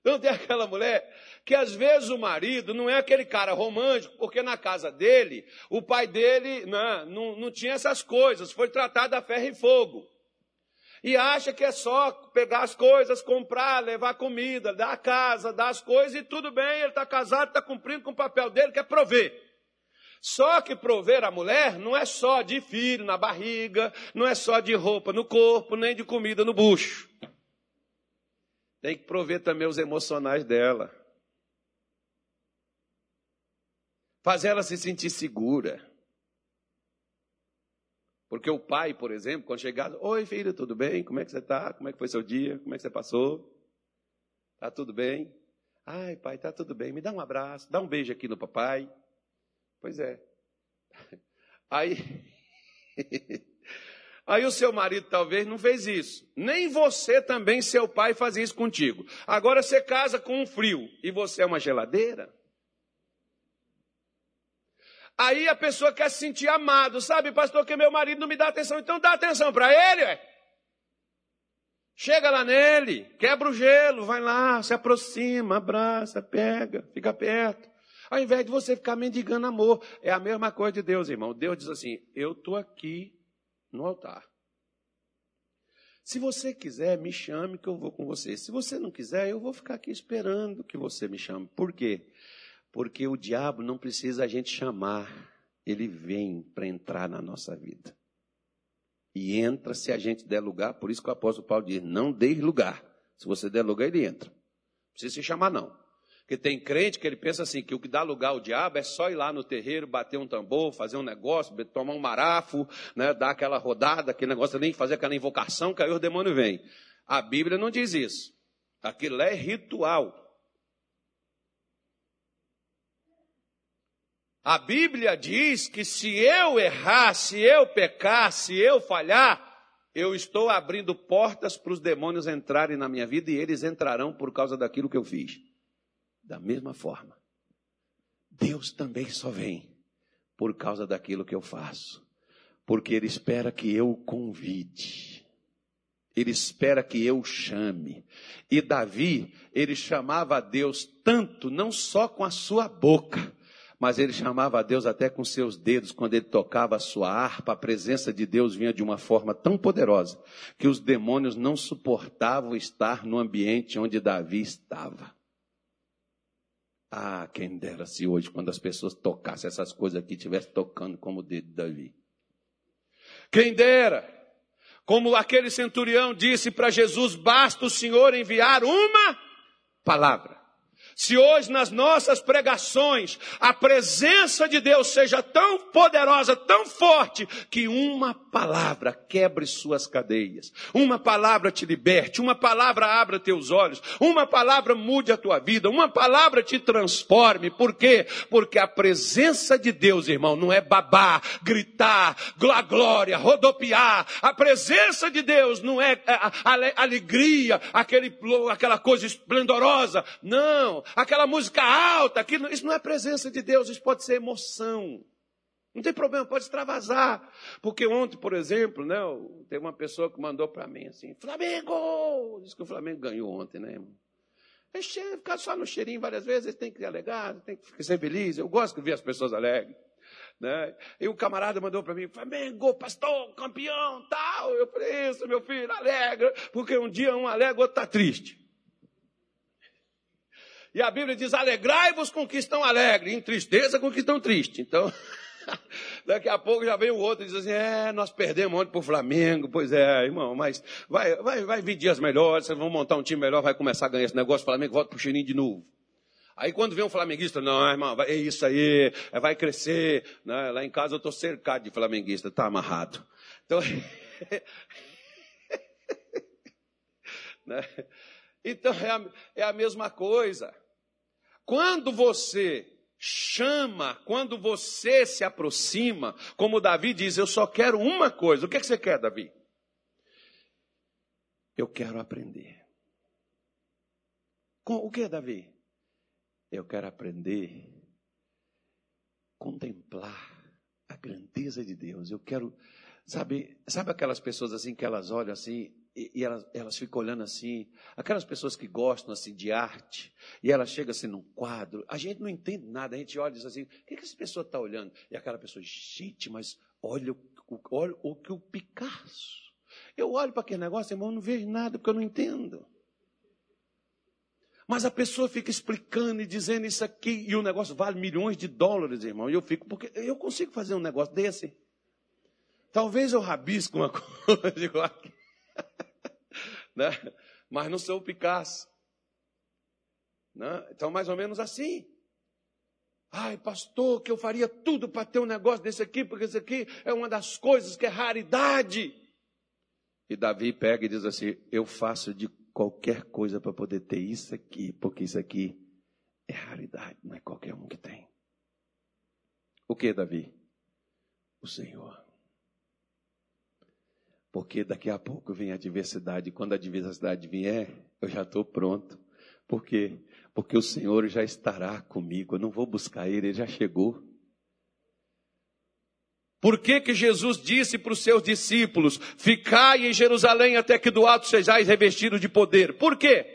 Então tem aquela mulher que às vezes o marido não é aquele cara romântico, porque na casa dele, o pai dele não, não, não tinha essas coisas, foi tratado a ferro e fogo. E acha que é só pegar as coisas, comprar, levar comida, dar a casa, dar as coisas e tudo bem, ele está casado, está cumprindo com o papel dele, que é prover. Só que prover a mulher não é só de filho na barriga, não é só de roupa no corpo, nem de comida no bucho. Tem que prover também os emocionais dela. Fazer ela se sentir segura. Porque o pai, por exemplo, quando chegar, oi filho, tudo bem? Como é que você está? Como é que foi seu dia? Como é que você passou? Tá tudo bem? Ai, pai, tá tudo bem. Me dá um abraço, dá um beijo aqui no papai. Pois é. [LAUGHS] Aí. [LAUGHS] Aí o seu marido talvez não fez isso. Nem você também, seu pai, fazia isso contigo. Agora você casa com um frio e você é uma geladeira. Aí a pessoa quer se sentir amado, sabe, pastor, que meu marido não me dá atenção. Então dá atenção para ele, ué. Chega lá nele, quebra o gelo, vai lá, se aproxima, abraça, pega, fica perto. Ao invés de você ficar mendigando amor. É a mesma coisa de Deus, irmão. Deus diz assim: Eu estou aqui no altar. Se você quiser, me chame que eu vou com você. Se você não quiser, eu vou ficar aqui esperando que você me chame. Por quê? Porque o diabo não precisa a gente chamar, ele vem para entrar na nossa vida. E entra se a gente der lugar, por isso que o apóstolo Paulo diz: não dê lugar. Se você der lugar, ele entra. Não precisa se chamar, não. Porque tem crente que ele pensa assim, que o que dá lugar ao diabo é só ir lá no terreiro, bater um tambor, fazer um negócio, tomar um marafo, né, dar aquela rodada, aquele negócio nem fazer aquela invocação, que aí o demônio vem. A Bíblia não diz isso. Aquilo é ritual. A Bíblia diz que se eu errar, se eu pecar, se eu falhar, eu estou abrindo portas para os demônios entrarem na minha vida e eles entrarão por causa daquilo que eu fiz. Da mesma forma, Deus também só vem por causa daquilo que eu faço, porque Ele espera que eu convide. Ele espera que eu chame. E Davi, ele chamava a Deus tanto, não só com a sua boca, mas ele chamava a Deus até com seus dedos, quando ele tocava a sua harpa, a presença de Deus vinha de uma forma tão poderosa, que os demônios não suportavam estar no ambiente onde Davi estava. Ah, quem dera se hoje, quando as pessoas tocassem essas coisas aqui, estivesse tocando como o dedo de Davi. Quem dera, como aquele centurião disse para Jesus, basta o Senhor enviar uma palavra. Se hoje nas nossas pregações a presença de Deus seja tão poderosa, tão forte, que uma palavra quebre suas cadeias, uma palavra te liberte, uma palavra abra teus olhos, uma palavra mude a tua vida, uma palavra te transforme. Por quê? Porque a presença de Deus, irmão, não é babar, gritar, glória, rodopiar. A presença de Deus não é, é alegria, aquele, aquela coisa esplendorosa. Não aquela música alta, aquilo, isso não é presença de Deus, isso pode ser emoção. Não tem problema, pode extravasar. Porque ontem, por exemplo, né, tem uma pessoa que mandou para mim assim, Flamengo! Diz que o Flamengo ganhou ontem, né, irmão? É ficar só no cheirinho várias vezes, tem que ser alegado, tem que ser feliz. Eu gosto de ver as pessoas alegres. Né? E o camarada mandou para mim, Flamengo, pastor, campeão, tal. Eu falei, isso, meu filho, alegra, porque um dia um alegre, outro está triste. E a Bíblia diz: alegrai-vos com que estão alegres, em tristeza com que estão tristes. Então, [LAUGHS] daqui a pouco já vem o outro e diz assim: é, nós perdemos ontem para o Flamengo. Pois é, irmão, mas vai, vai, vai vir dias melhores, vocês vão montar um time melhor, vai começar a ganhar esse negócio, o Flamengo volta para o cheirinho de novo. Aí quando vem um flamenguista, não, irmão, é isso aí, é, vai crescer. Né? Lá em casa eu estou cercado de flamenguista, está amarrado. Então, [LAUGHS] né? Então é, a, é a mesma coisa. Quando você chama, quando você se aproxima, como Davi diz, eu só quero uma coisa. O que, é que você quer, Davi? Eu quero aprender. O que, Davi? Eu quero aprender contemplar a grandeza de Deus. Eu quero, sabe, sabe aquelas pessoas assim que elas olham assim e, elas, elas ficam olhando assim, aquelas pessoas que gostam assim de arte, e ela chega assim num quadro, a gente não entende nada, a gente olha e diz assim, o que, que essa pessoa está olhando? E aquela pessoa, gente, mas olha, olha o que o Picasso. Eu olho para aquele negócio, irmão, não vejo nada, porque eu não entendo. Mas a pessoa fica explicando e dizendo isso aqui, e o negócio vale milhões de dólares, irmão. E eu fico, porque eu consigo fazer um negócio desse. Talvez eu rabisco uma [LAUGHS] coisa igual aqui né? [LAUGHS] mas não sou Picasso. Né? Então, mais ou menos assim. Ai, pastor, que eu faria tudo para ter um negócio desse aqui, porque esse aqui é uma das coisas que é raridade. E Davi pega e diz assim: Eu faço de qualquer coisa para poder ter isso aqui, porque isso aqui é raridade, não é qualquer um que tem. O que, Davi? o Senhor. Porque daqui a pouco vem a adversidade, quando a adversidade vier, eu já estou pronto. Por quê? Porque o Senhor já estará comigo, eu não vou buscar Ele, Ele já chegou. Por que, que Jesus disse para os seus discípulos: Ficai em Jerusalém até que do alto sejais revestidos de poder? Por quê?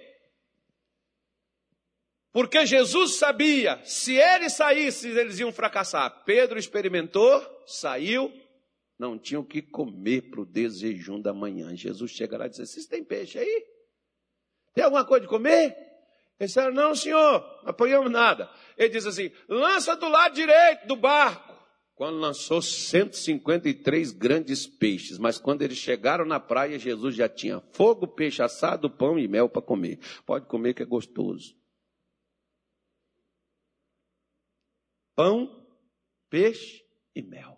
Porque Jesus sabia, se ele saísse, eles iam fracassar. Pedro experimentou, saiu, não tinham o que comer para o desejum da manhã. Jesus chega lá e diz: Vocês têm peixe aí? Tem alguma coisa de comer? Eles disseram: Não, senhor, não apanhamos nada. Ele diz assim: Lança do lado direito do barco. Quando lançou 153 grandes peixes, mas quando eles chegaram na praia, Jesus já tinha fogo, peixe assado, pão e mel para comer. Pode comer que é gostoso. pão, peixe e mel.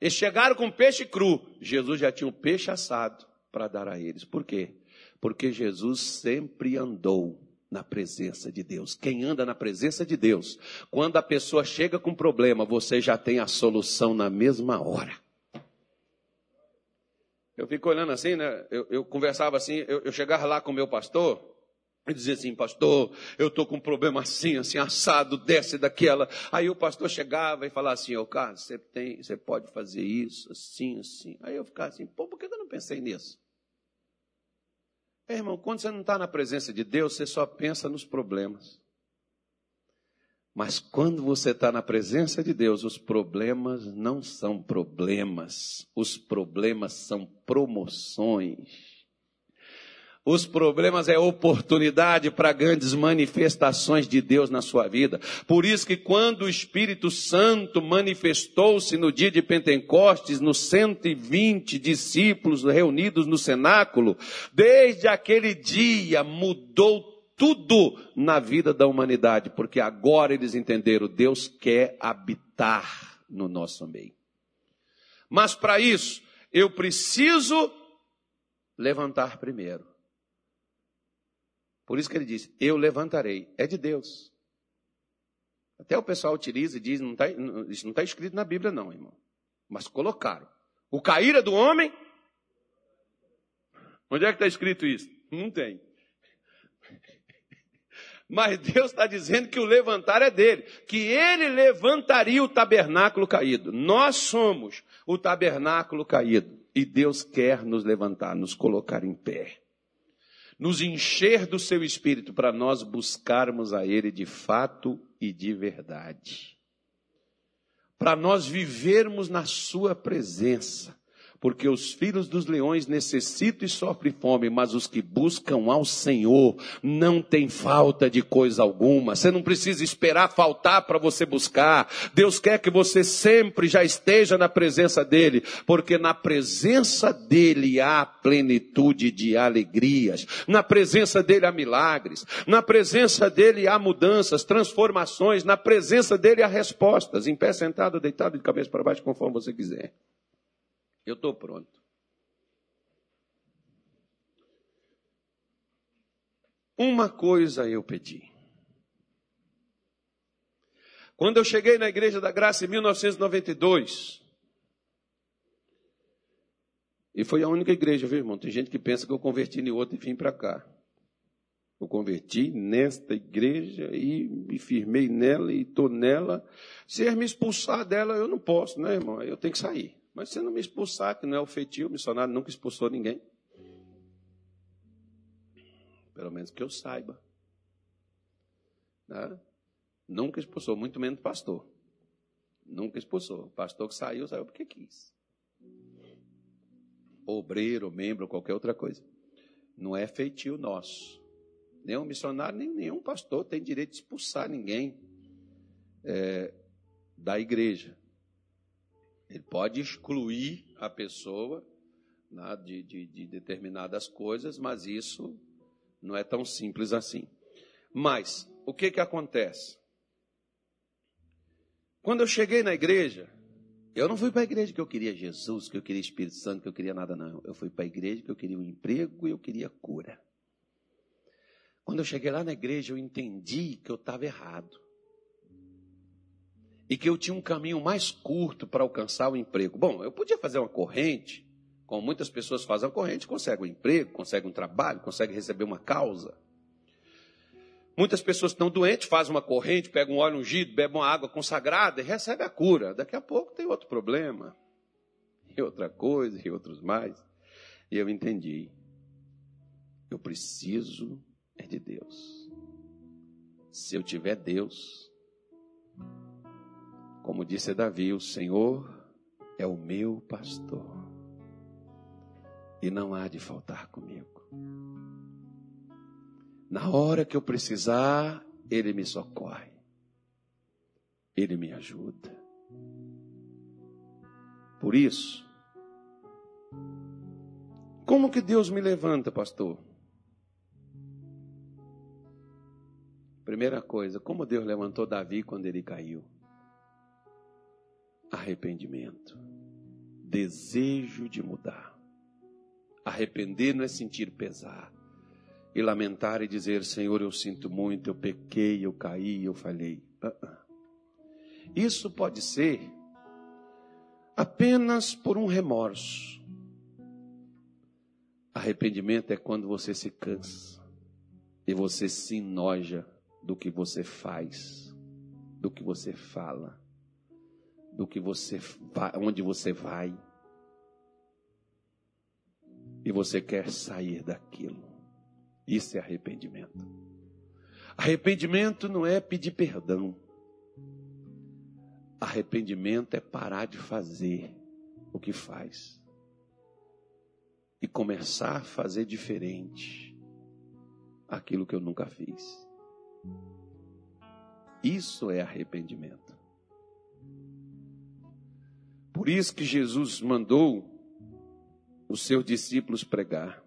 Eles chegaram com peixe cru. Jesus já tinha um peixe assado para dar a eles. Por quê? Porque Jesus sempre andou na presença de Deus. Quem anda na presença de Deus, quando a pessoa chega com problema, você já tem a solução na mesma hora. Eu fico olhando assim, né? Eu, eu conversava assim, eu, eu chegava lá com o meu pastor, e dizia assim, pastor, eu estou com um problema assim, assim, assado, desce daquela. Aí o pastor chegava e falava assim, ô Carlos, você, tem, você pode fazer isso, assim, assim. Aí eu ficava assim, pô, por que eu não pensei nisso? É, irmão, quando você não está na presença de Deus, você só pensa nos problemas. Mas quando você está na presença de Deus, os problemas não são problemas, os problemas são promoções. Os problemas é oportunidade para grandes manifestações de Deus na sua vida. Por isso que quando o Espírito Santo manifestou-se no dia de Pentecostes, nos 120 discípulos reunidos no cenáculo, desde aquele dia mudou tudo na vida da humanidade, porque agora eles entenderam, Deus quer habitar no nosso meio. Mas para isso, eu preciso levantar primeiro. Por isso que ele diz: Eu levantarei. É de Deus. Até o pessoal utiliza e diz: não tá, Isso não está escrito na Bíblia, não, irmão. Mas colocaram. O cair é do homem. Onde é que está escrito isso? Não tem. [LAUGHS] Mas Deus está dizendo que o levantar é dele, que ele levantaria o tabernáculo caído. Nós somos o tabernáculo caído. E Deus quer nos levantar, nos colocar em pé nos encher do seu espírito para nós buscarmos a Ele de fato e de verdade. Para nós vivermos na Sua presença porque os filhos dos leões necessitam e sofrem fome, mas os que buscam ao Senhor não têm falta de coisa alguma. Você não precisa esperar faltar para você buscar. Deus quer que você sempre já esteja na presença dEle, porque na presença dEle há plenitude de alegrias, na presença dEle há milagres, na presença dEle há mudanças, transformações, na presença dEle há respostas, em pé sentado, deitado de cabeça para baixo, conforme você quiser. Eu estou pronto. Uma coisa eu pedi. Quando eu cheguei na Igreja da Graça em 1992, e foi a única igreja, viu, irmão? Tem gente que pensa que eu converti em outra e vim para cá. Eu converti nesta igreja e me firmei nela e estou nela. Se eles me expulsar dela, eu não posso, né, irmão? Eu tenho que sair. Mas se não me expulsar, que não é o feitio, o missionário nunca expulsou ninguém. Pelo menos que eu saiba. Né? Nunca expulsou, muito menos pastor. Nunca expulsou. Pastor que saiu, saiu porque quis. Obreiro, membro, qualquer outra coisa. Não é feitio nosso. Nenhum missionário, nem nenhum pastor tem direito de expulsar ninguém é, da igreja. Ele pode excluir a pessoa né, de, de, de determinadas coisas, mas isso não é tão simples assim. Mas, o que que acontece? Quando eu cheguei na igreja, eu não fui para a igreja que eu queria Jesus, que eu queria Espírito Santo, que eu queria nada, não. Eu fui para a igreja que eu queria um emprego e eu queria cura. Quando eu cheguei lá na igreja, eu entendi que eu estava errado. E que eu tinha um caminho mais curto para alcançar o emprego. Bom, eu podia fazer uma corrente, como muitas pessoas fazem a corrente, consegue um emprego, consegue um trabalho, consegue receber uma causa. Muitas pessoas estão doentes, fazem uma corrente, pegam um óleo ungido, bebem uma água consagrada e recebem a cura. Daqui a pouco tem outro problema, e outra coisa, e outros mais. E eu entendi. Eu preciso é de Deus. Se eu tiver Deus, como disse Davi, o Senhor é o meu pastor e não há de faltar comigo. Na hora que eu precisar, Ele me socorre, Ele me ajuda. Por isso, como que Deus me levanta, pastor? Primeira coisa, como Deus levantou Davi quando ele caiu? Arrependimento, desejo de mudar. Arrepender não é sentir pesar e lamentar e dizer: Senhor, eu sinto muito, eu pequei, eu caí, eu falhei. Uh -uh. Isso pode ser apenas por um remorso. Arrependimento é quando você se cansa e você se enoja do que você faz, do que você fala, do que você vai, onde você vai. E você quer sair daquilo. Isso é arrependimento. Arrependimento não é pedir perdão. Arrependimento é parar de fazer o que faz e começar a fazer diferente aquilo que eu nunca fiz. Isso é arrependimento. Por isso que Jesus mandou os seus discípulos pregar.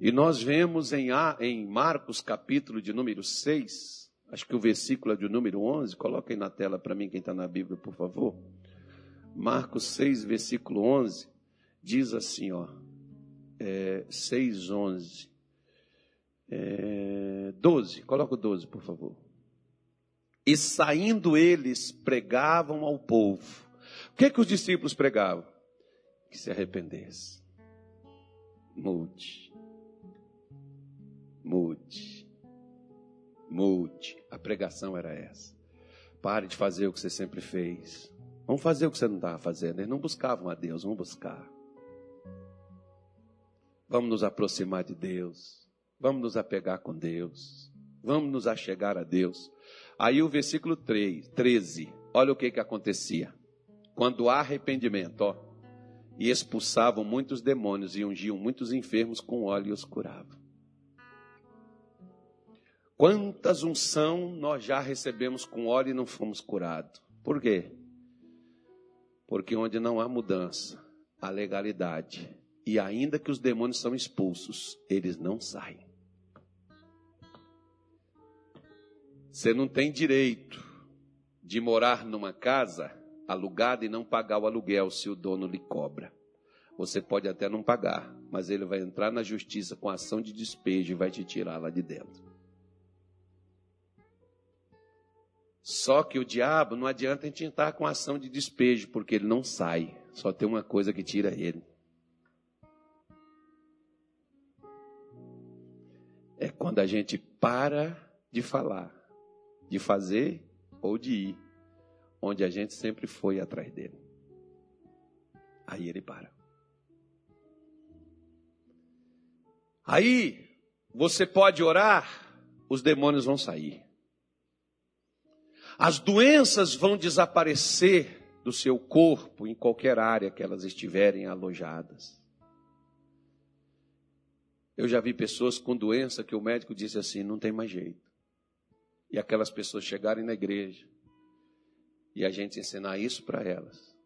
E nós vemos em, Marcos, capítulo de número 6, acho que o versículo é de número 11, coloquem na tela para mim quem está na Bíblia, por favor. Marcos 6, versículo 11, diz assim, ó, é, 6, 11. É, 12, coloca o 12, por favor. E saindo eles, pregavam ao povo. O que, que os discípulos pregavam? Que se arrependesse. Mude. Mude. Mude. A pregação era essa. Pare de fazer o que você sempre fez. Vamos fazer o que você não estava fazendo. Eles não buscavam a Deus, vamos buscar. Vamos nos aproximar de Deus. Vamos nos apegar com Deus. Vamos nos achegar a Deus. Aí o versículo 3, 13. Olha o que, que acontecia. Quando há arrependimento, ó. E expulsavam muitos demônios e ungiam muitos enfermos com óleo e os curavam. Quantas unção nós já recebemos com óleo e não fomos curados? Por quê? Porque onde não há mudança, há legalidade. E ainda que os demônios são expulsos, eles não saem. Você não tem direito de morar numa casa alugada e não pagar o aluguel se o dono lhe cobra. Você pode até não pagar, mas ele vai entrar na justiça com ação de despejo e vai te tirar lá de dentro. Só que o diabo não adianta a gente entrar com ação de despejo, porque ele não sai. Só tem uma coisa que tira ele. É quando a gente para de falar de fazer ou de ir, onde a gente sempre foi atrás dele. Aí ele para. Aí você pode orar, os demônios vão sair. As doenças vão desaparecer do seu corpo em qualquer área que elas estiverem alojadas. Eu já vi pessoas com doença que o médico disse assim: não tem mais jeito e aquelas pessoas chegarem na igreja e a gente ensinar isso para elas.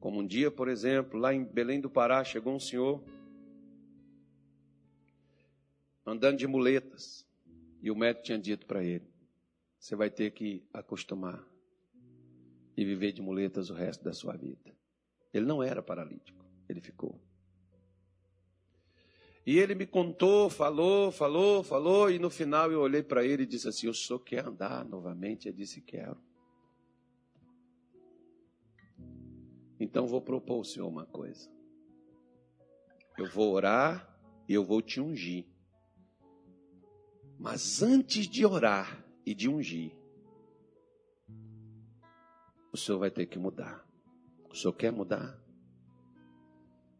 Como um dia, por exemplo, lá em Belém do Pará, chegou um senhor andando de muletas e o médico tinha dito para ele: você vai ter que acostumar e viver de muletas o resto da sua vida. Ele não era paralítico, ele ficou. E ele me contou, falou, falou, falou, e no final eu olhei para ele e disse assim: O senhor quer andar novamente? Ele disse: Quero. Então vou propor ao senhor uma coisa. Eu vou orar e eu vou te ungir. Mas antes de orar e de ungir, o senhor vai ter que mudar. O senhor quer mudar?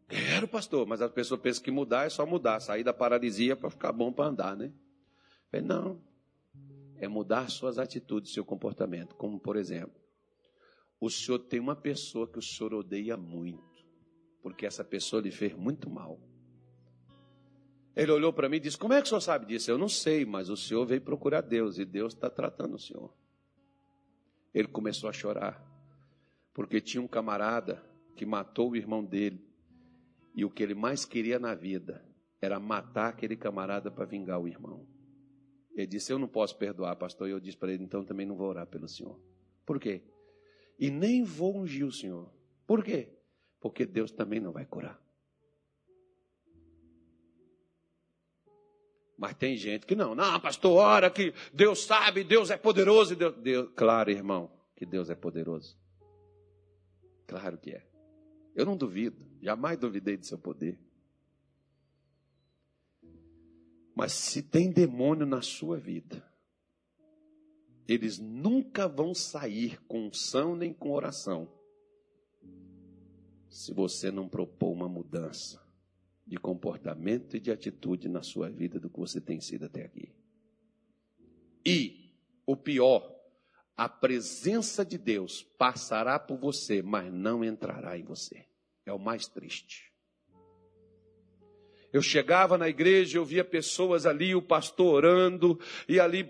Quero, pastor, mas a pessoa pensa que mudar é só mudar, sair da paralisia para ficar bom para andar, né? falei, não. É mudar suas atitudes, seu comportamento. Como, por exemplo, o senhor tem uma pessoa que o senhor odeia muito, porque essa pessoa lhe fez muito mal. Ele olhou para mim e disse: Como é que o senhor sabe disso? Eu não sei, mas o senhor veio procurar Deus e Deus está tratando o senhor. Ele começou a chorar, porque tinha um camarada que matou o irmão dele e o que ele mais queria na vida era matar aquele camarada para vingar o irmão. Ele disse: Eu não posso perdoar, pastor. E eu disse para ele: Então também não vou orar pelo senhor. Por quê? E nem vou ungir o senhor. Por quê? Porque Deus também não vai curar. Mas tem gente que não. Não, pastor, ora que Deus sabe, Deus é poderoso. Deus, Deus... Claro, irmão, que Deus é poderoso. Claro que é. Eu não duvido, jamais duvidei do seu poder. Mas se tem demônio na sua vida, eles nunca vão sair com unção nem com oração, se você não propor uma mudança de comportamento e de atitude na sua vida do que você tem sido até aqui. E o pior, a presença de Deus passará por você, mas não entrará em você. É o mais triste. Eu chegava na igreja, eu via pessoas ali, o pastor orando, e ali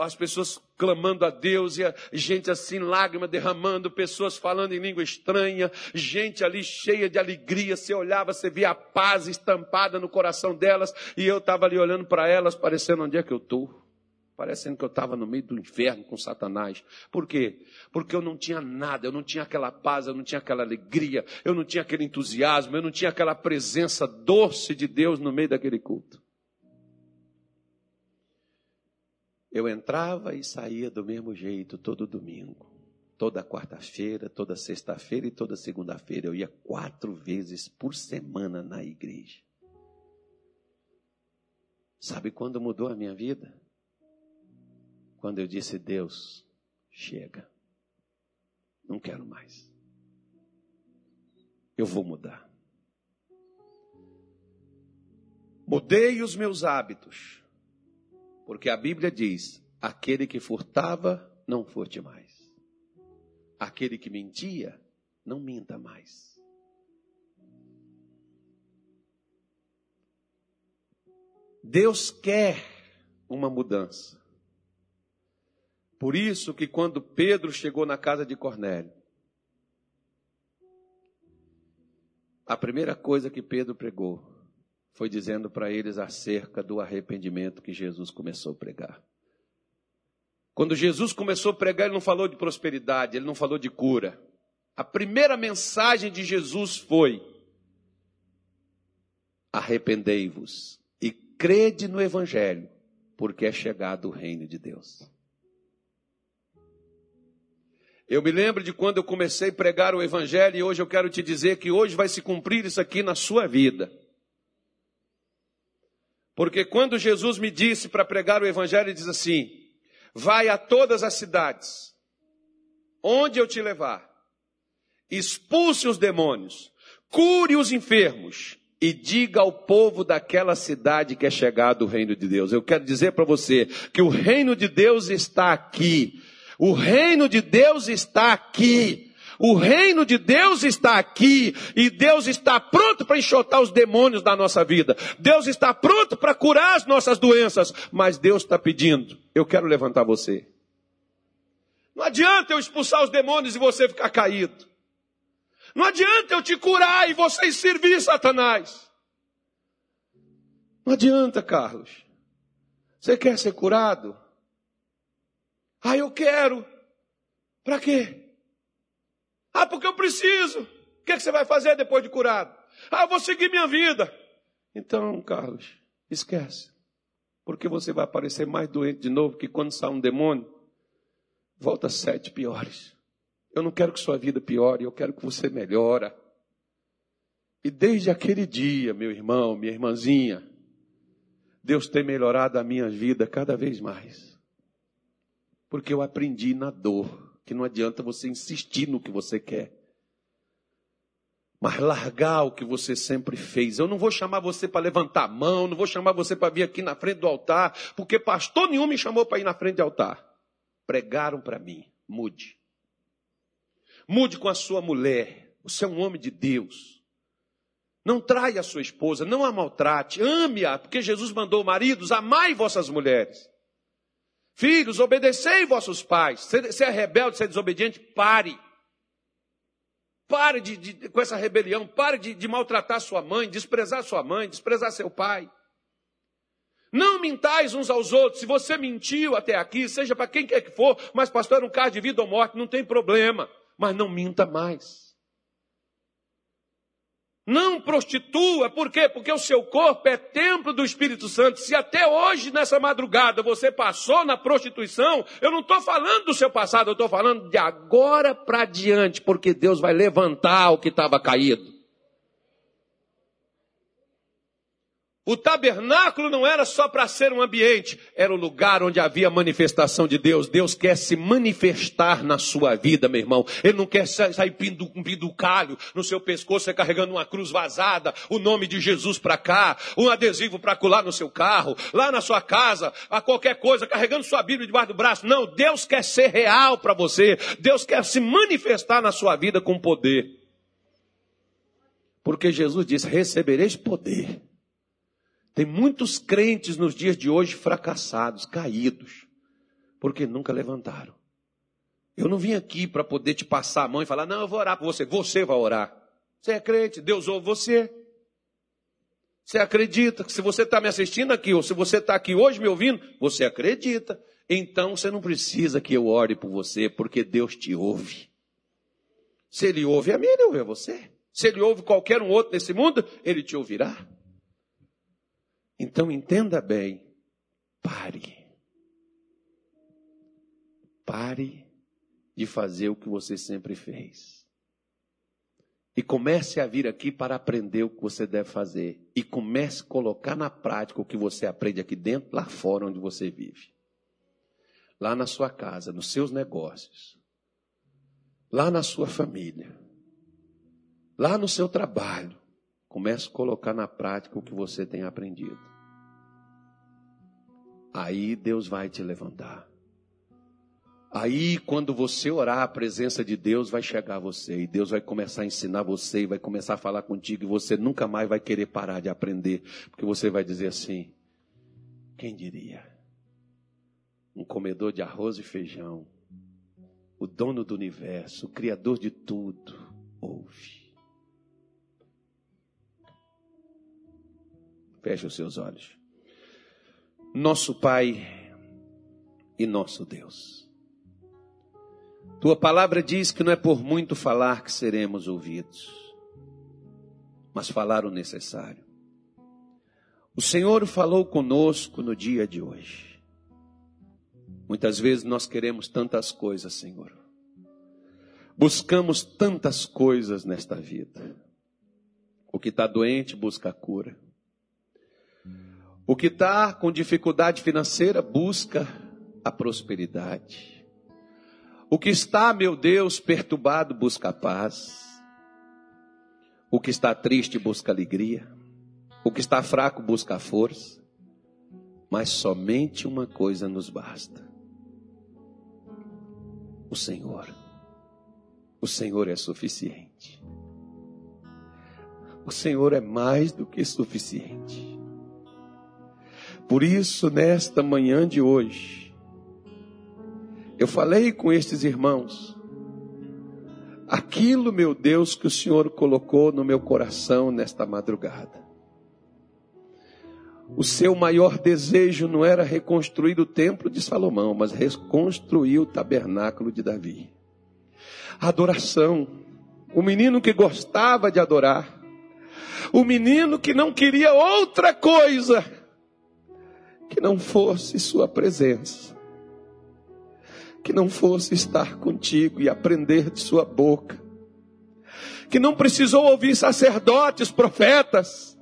as pessoas clamando a Deus, e a gente assim, lágrima derramando, pessoas falando em língua estranha, gente ali cheia de alegria, você olhava, você via a paz estampada no coração delas, e eu estava ali olhando para elas, parecendo onde é que eu estou parecendo que eu estava no meio do inferno com Satanás. Por quê? Porque eu não tinha nada, eu não tinha aquela paz, eu não tinha aquela alegria, eu não tinha aquele entusiasmo, eu não tinha aquela presença doce de Deus no meio daquele culto. Eu entrava e saía do mesmo jeito todo domingo. Toda quarta-feira, toda sexta-feira e toda segunda-feira. Eu ia quatro vezes por semana na igreja. Sabe quando mudou a minha vida? Quando eu disse: Deus, chega, não quero mais. Eu vou mudar. Mudei os meus hábitos, porque a Bíblia diz: aquele que furtava, não furte mais. Aquele que mentia, não minta mais. Deus quer uma mudança. Por isso que quando Pedro chegou na casa de Cornélio, a primeira coisa que Pedro pregou foi dizendo para eles acerca do arrependimento que Jesus começou a pregar. Quando Jesus começou a pregar, ele não falou de prosperidade, ele não falou de cura. A primeira mensagem de Jesus foi: arrependei-vos e crede no Evangelho, porque é chegado o reino de Deus. Eu me lembro de quando eu comecei a pregar o Evangelho e hoje eu quero te dizer que hoje vai se cumprir isso aqui na sua vida. Porque quando Jesus me disse para pregar o Evangelho, ele diz assim: vai a todas as cidades, onde eu te levar, expulse os demônios, cure os enfermos e diga ao povo daquela cidade que é chegado o reino de Deus. Eu quero dizer para você que o reino de Deus está aqui. O reino de Deus está aqui. O reino de Deus está aqui e Deus está pronto para enxotar os demônios da nossa vida. Deus está pronto para curar as nossas doenças, mas Deus está pedindo: eu quero levantar você. Não adianta eu expulsar os demônios e você ficar caído. Não adianta eu te curar e você servir Satanás. Não adianta, Carlos. Você quer ser curado? Ah, eu quero. Para quê? Ah, porque eu preciso. O que, é que você vai fazer depois de curado? Ah, eu vou seguir minha vida. Então, Carlos, esquece. Porque você vai aparecer mais doente de novo que quando sai um demônio, volta sete piores. Eu não quero que sua vida piore, eu quero que você melhora. E desde aquele dia, meu irmão, minha irmãzinha, Deus tem melhorado a minha vida cada vez mais. Porque eu aprendi na dor que não adianta você insistir no que você quer. Mas largar o que você sempre fez. Eu não vou chamar você para levantar a mão, não vou chamar você para vir aqui na frente do altar, porque pastor nenhum me chamou para ir na frente do altar. Pregaram para mim. Mude. Mude com a sua mulher. Você é um homem de Deus. Não traia a sua esposa, não a maltrate, ame-a, porque Jesus mandou maridos, amai vossas mulheres. Filhos, obedecei vossos pais. Se é rebelde, se é desobediente, pare. Pare de, de, com essa rebelião, pare de, de maltratar sua mãe, desprezar sua mãe, desprezar seu pai. Não mintais uns aos outros. Se você mentiu até aqui, seja para quem quer que for, mas pastor, era um caso de vida ou morte, não tem problema. Mas não minta mais. Não prostitua, por quê? Porque o seu corpo é templo do Espírito Santo. Se até hoje, nessa madrugada, você passou na prostituição, eu não estou falando do seu passado, eu estou falando de agora para diante, porque Deus vai levantar o que estava caído. O tabernáculo não era só para ser um ambiente, era o lugar onde havia manifestação de Deus. Deus quer se manifestar na sua vida, meu irmão. Ele não quer sair um calho no seu pescoço, carregando uma cruz vazada, o nome de Jesus para cá, um adesivo para colar no seu carro, lá na sua casa, a qualquer coisa, carregando sua Bíblia debaixo do braço. Não, Deus quer ser real para você. Deus quer se manifestar na sua vida com poder. Porque Jesus disse: recebereis poder tem muitos crentes nos dias de hoje fracassados, caídos, porque nunca levantaram. Eu não vim aqui para poder te passar a mão e falar, não, eu vou orar por você. Você vai orar. Você é crente, Deus ouve você. Você acredita que se você está me assistindo aqui, ou se você está aqui hoje me ouvindo, você acredita. Então você não precisa que eu ore por você, porque Deus te ouve. Se Ele ouve a mim, Ele ouve a você. Se Ele ouve qualquer um outro nesse mundo, Ele te ouvirá. Então entenda bem, pare. Pare de fazer o que você sempre fez. E comece a vir aqui para aprender o que você deve fazer. E comece a colocar na prática o que você aprende aqui dentro, lá fora onde você vive. Lá na sua casa, nos seus negócios. Lá na sua família. Lá no seu trabalho. Comece a colocar na prática o que você tem aprendido. Aí Deus vai te levantar. Aí, quando você orar, a presença de Deus vai chegar a você. E Deus vai começar a ensinar você, e vai começar a falar contigo. E você nunca mais vai querer parar de aprender. Porque você vai dizer assim: quem diria? Um comedor de arroz e feijão, o dono do universo, o criador de tudo, ouve. Feche os seus olhos. Nosso Pai e nosso Deus. Tua palavra diz que não é por muito falar que seremos ouvidos, mas falar o necessário. O Senhor falou conosco no dia de hoje. Muitas vezes nós queremos tantas coisas, Senhor. Buscamos tantas coisas nesta vida. O que está doente busca cura. O que está com dificuldade financeira busca a prosperidade. O que está, meu Deus, perturbado busca a paz. O que está triste busca alegria. O que está fraco busca a força. Mas somente uma coisa nos basta: o Senhor. O Senhor é suficiente. O Senhor é mais do que suficiente. Por isso, nesta manhã de hoje, eu falei com estes irmãos, aquilo, meu Deus, que o Senhor colocou no meu coração nesta madrugada. O seu maior desejo não era reconstruir o templo de Salomão, mas reconstruir o tabernáculo de Davi. Adoração. O menino que gostava de adorar, O menino que não queria outra coisa que não fosse Sua presença, que não fosse estar contigo e aprender de Sua boca, que não precisou ouvir sacerdotes, profetas,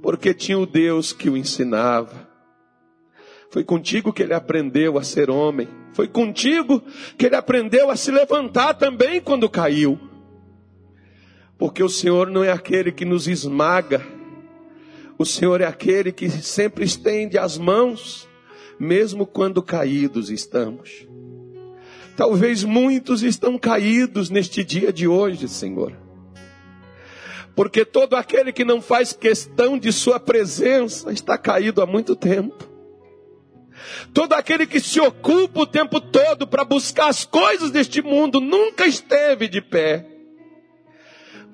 porque tinha o Deus que o ensinava. Foi contigo que ele aprendeu a ser homem. Foi contigo que ele aprendeu a se levantar também quando caiu. Porque o Senhor não é aquele que nos esmaga, o Senhor é aquele que sempre estende as mãos, mesmo quando caídos estamos. Talvez muitos estão caídos neste dia de hoje, Senhor. Porque todo aquele que não faz questão de Sua presença está caído há muito tempo. Todo aquele que se ocupa o tempo todo para buscar as coisas deste mundo nunca esteve de pé.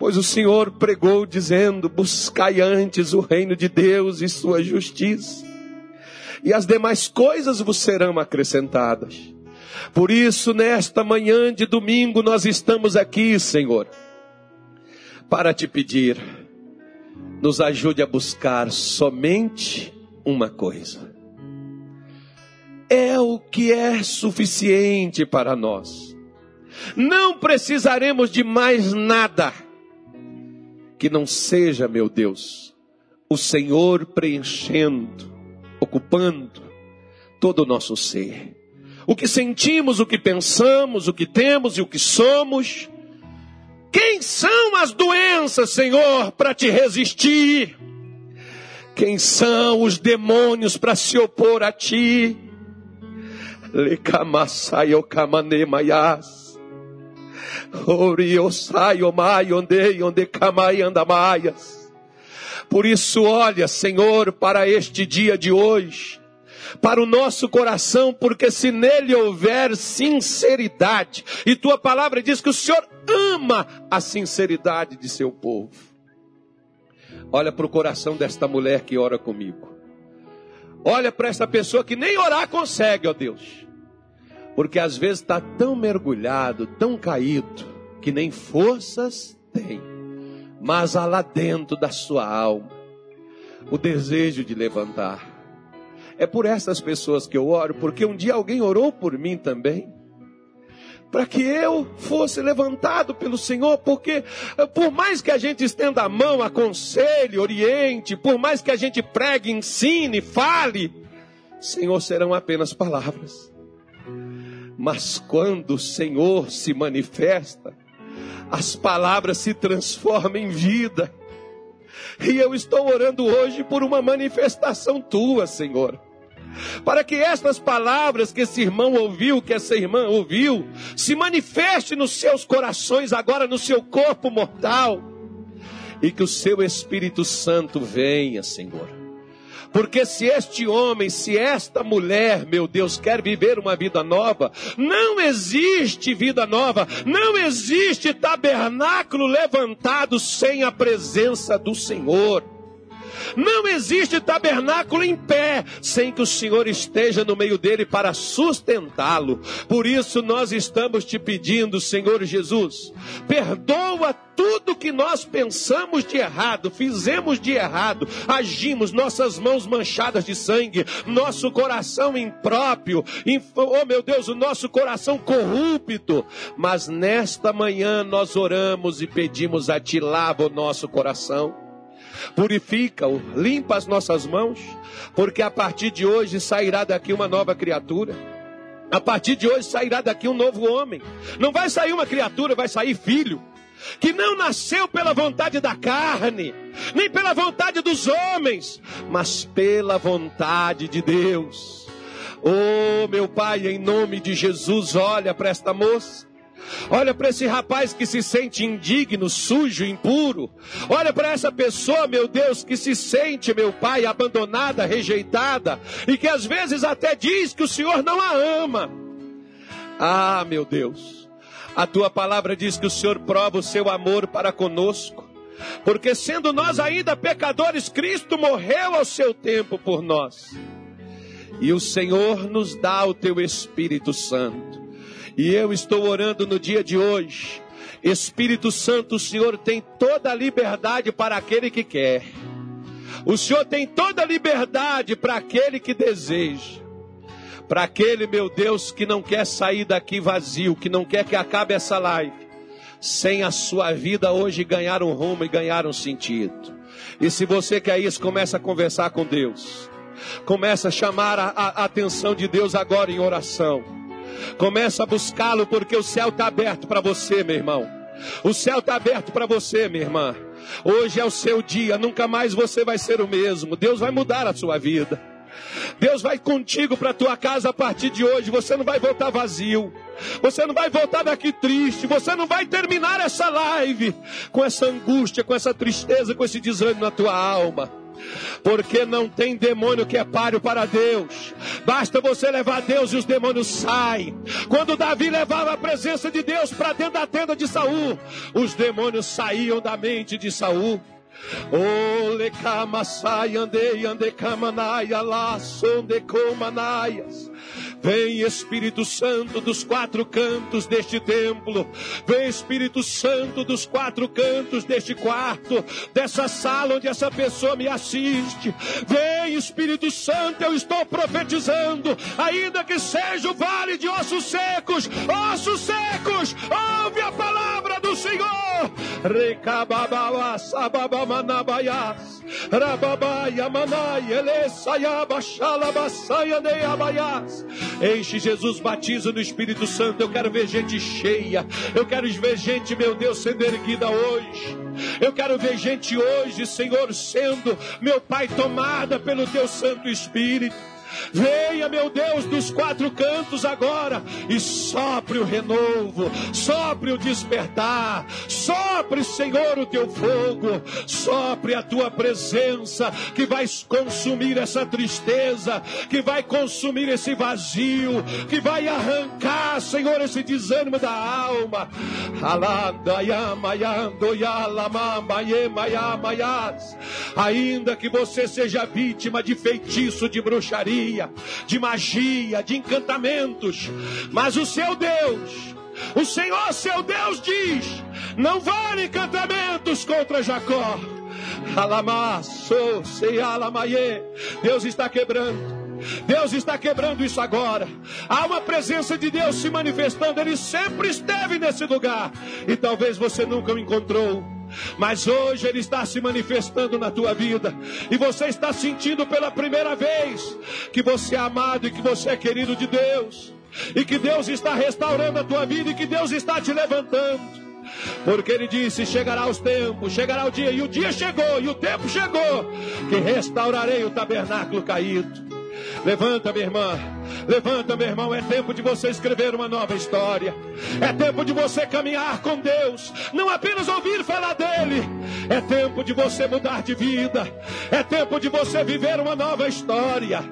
Pois o Senhor pregou dizendo: Buscai antes o reino de Deus e sua justiça, e as demais coisas vos serão acrescentadas. Por isso, nesta manhã de domingo, nós estamos aqui, Senhor, para te pedir, nos ajude a buscar somente uma coisa. É o que é suficiente para nós. Não precisaremos de mais nada que não seja, meu Deus, o Senhor preenchendo, ocupando todo o nosso ser. O que sentimos, o que pensamos, o que temos e o que somos. Quem são as doenças, Senhor, para te resistir? Quem são os demônios para se opor a ti? Lekamasayokamaneyas. Por isso, olha, Senhor, para este dia de hoje, para o nosso coração, porque se nele houver sinceridade, e tua palavra diz que o Senhor ama a sinceridade de seu povo. Olha para o coração desta mulher que ora comigo. Olha para essa pessoa que nem orar consegue, ó Deus porque às vezes está tão mergulhado, tão caído, que nem forças tem, mas há lá dentro da sua alma o desejo de levantar. É por essas pessoas que eu oro, porque um dia alguém orou por mim também para que eu fosse levantado pelo Senhor, porque eh, por mais que a gente estenda a mão, aconselhe, oriente, por mais que a gente pregue, ensine, fale, Senhor, serão apenas palavras. Mas quando o Senhor se manifesta, as palavras se transformam em vida. E eu estou orando hoje por uma manifestação tua, Senhor. Para que estas palavras que esse irmão ouviu, que essa irmã ouviu, se manifeste nos seus corações, agora no seu corpo mortal. E que o seu Espírito Santo venha, Senhor porque se este homem, se esta mulher, meu Deus, quer viver uma vida nova, não existe vida nova, não existe tabernáculo levantado sem a presença do Senhor. Não existe tabernáculo em pé sem que o Senhor esteja no meio dele para sustentá-lo. Por isso nós estamos te pedindo, Senhor Jesus, perdoa tudo que nós pensamos de errado, fizemos de errado, agimos, nossas mãos manchadas de sangue, nosso coração impróprio, oh meu Deus, o nosso coração corrupto. Mas nesta manhã nós oramos e pedimos a Ti, lava o nosso coração purifica-o, limpa as nossas mãos, porque a partir de hoje sairá daqui uma nova criatura. A partir de hoje sairá daqui um novo homem. Não vai sair uma criatura, vai sair filho. Que não nasceu pela vontade da carne, nem pela vontade dos homens, mas pela vontade de Deus. Oh, meu Pai, em nome de Jesus, olha para esta moça. Olha para esse rapaz que se sente indigno, sujo, impuro. Olha para essa pessoa, meu Deus, que se sente, meu Pai, abandonada, rejeitada e que às vezes até diz que o Senhor não a ama. Ah, meu Deus, a tua palavra diz que o Senhor prova o seu amor para conosco. Porque sendo nós ainda pecadores, Cristo morreu ao seu tempo por nós. E o Senhor nos dá o teu Espírito Santo e eu estou orando no dia de hoje Espírito Santo, o Senhor tem toda a liberdade para aquele que quer. O Senhor tem toda a liberdade para aquele que deseja. Para aquele, meu Deus, que não quer sair daqui vazio, que não quer que acabe essa live, sem a sua vida hoje ganhar um rumo e ganhar um sentido. E se você quer isso, começa a conversar com Deus. Começa a chamar a, a atenção de Deus agora em oração. Começa a buscá-lo, porque o céu está aberto para você, meu irmão. O céu está aberto para você, minha irmã. Hoje é o seu dia, nunca mais você vai ser o mesmo. Deus vai mudar a sua vida. Deus vai contigo para tua casa a partir de hoje. Você não vai voltar vazio. Você não vai voltar daqui triste. Você não vai terminar essa live com essa angústia, com essa tristeza, com esse desânimo na tua alma. Porque não tem demônio que é páreo para Deus. Basta você levar Deus e os demônios saem. Quando Davi levava a presença de Deus para dentro da tenda de Saul, os demônios saíam da mente de Saul. Ole kamasai ande ande kamanaya lá sonde comanaias. Vem Espírito Santo dos quatro cantos deste templo. Vem Espírito Santo dos quatro cantos deste quarto, dessa sala onde essa pessoa me assiste. Vem Espírito Santo, eu estou profetizando, ainda que seja o vale de ossos secos, ossos secos, ouve a palavra do Senhor. Recabababa sababamanabayas, rababaya manai, elesayaba xalabasaya neabayas. Enche Jesus, batiza no Espírito Santo. Eu quero ver gente cheia. Eu quero ver gente, meu Deus, sendo erguida hoje. Eu quero ver gente hoje, Senhor, sendo, meu Pai, tomada pelo Teu Santo Espírito. Venha, meu Deus, dos quatro cantos agora e sopre o renovo, sopre o despertar, sopre, Senhor, o teu fogo, sopre a tua presença que vai consumir essa tristeza, que vai consumir esse vazio, que vai arrancar, Senhor, esse desânimo da alma. Ainda que você seja vítima de feitiço, de bruxaria, de magia, de encantamentos. Mas o seu Deus, o Senhor seu Deus diz: não vale encantamentos contra Jacó. Deus está quebrando. Deus está quebrando isso agora. Há uma presença de Deus se manifestando. Ele sempre esteve nesse lugar. E talvez você nunca o encontrou. Mas hoje Ele está se manifestando na tua vida. E você está sentindo pela primeira vez que você é amado e que você é querido de Deus. E que Deus está restaurando a tua vida e que Deus está te levantando. Porque ele disse: chegará os tempos, chegará o dia, e o dia chegou, e o tempo chegou, que restaurarei o tabernáculo caído. Levanta, minha irmã. Levanta, meu irmão. É tempo de você escrever uma nova história. É tempo de você caminhar com Deus. Não apenas ouvir falar dele. É tempo de você mudar de vida. É tempo de você viver uma nova história.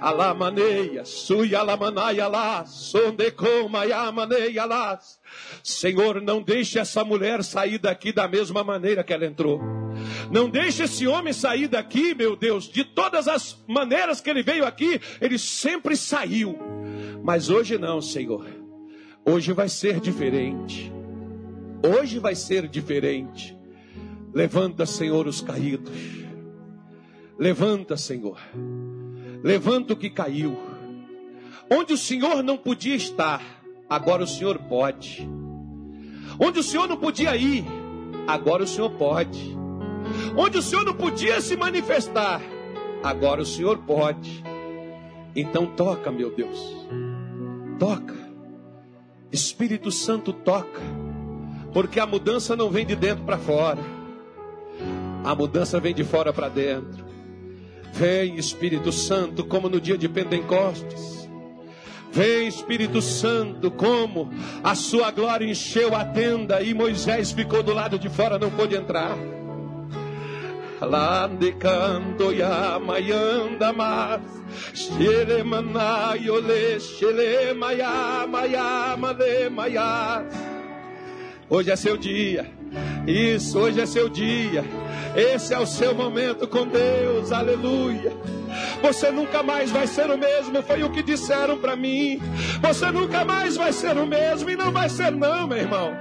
Alamaneia, sui alamanaia lá, sondecoma yamaneia lá. Senhor, não deixe essa mulher sair daqui da mesma maneira que ela entrou. Não deixe esse homem sair daqui, meu Deus, de todas as maneiras que ele veio aqui, ele sempre saiu. Mas hoje não, Senhor. Hoje vai ser diferente. Hoje vai ser diferente. Levanta, Senhor, os caídos. Levanta, Senhor. Levanta o que caiu. Onde o Senhor não podia estar, agora o Senhor pode. Onde o Senhor não podia ir, agora o Senhor pode. Onde o Senhor não podia se manifestar, agora o Senhor pode. Então toca, meu Deus. Toca. Espírito Santo toca. Porque a mudança não vem de dentro para fora. A mudança vem de fora para dentro. Vem, Espírito Santo, como no dia de Pentecostes. Vem, Espírito Santo, como a sua glória encheu a tenda e Moisés ficou do lado de fora, não pôde entrar. Lande canto ya mayanda mas Shele manayole shele maya maya male maya Hoje é seu dia. Isso, hoje é seu dia. Esse é o seu momento com Deus. Aleluia. Você nunca mais vai ser o mesmo, foi o que disseram para mim. Você nunca mais vai ser o mesmo e não vai ser não, meu irmão.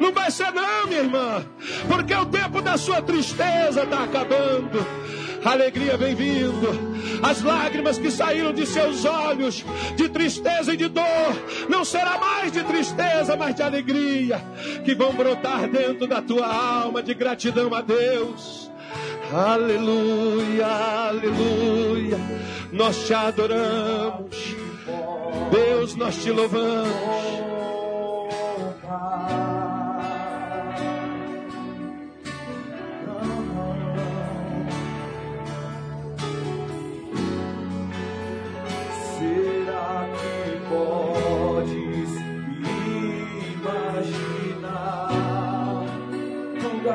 Não vai ser não, minha irmã, porque o tempo da sua tristeza está acabando. Alegria vem vindo. As lágrimas que saíram de seus olhos, de tristeza e de dor, não será mais de tristeza, mas de alegria, que vão brotar dentro da tua alma de gratidão a Deus. Aleluia, aleluia. Nós te adoramos. Deus, nós te louvamos.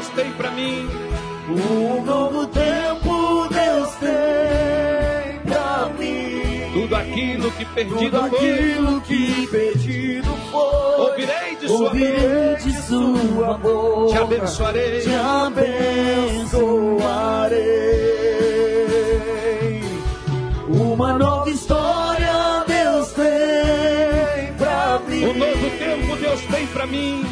Deus tem para mim. Um novo tempo Deus tem para mim. Tudo aquilo que perdido Tudo foi. aquilo que perdido foi. Ouvirei de sua Ouvirei de sua boca. Te abençoarei. Te abençoarei. Uma nova história Deus tem pra mim. Um novo tempo Deus tem para mim.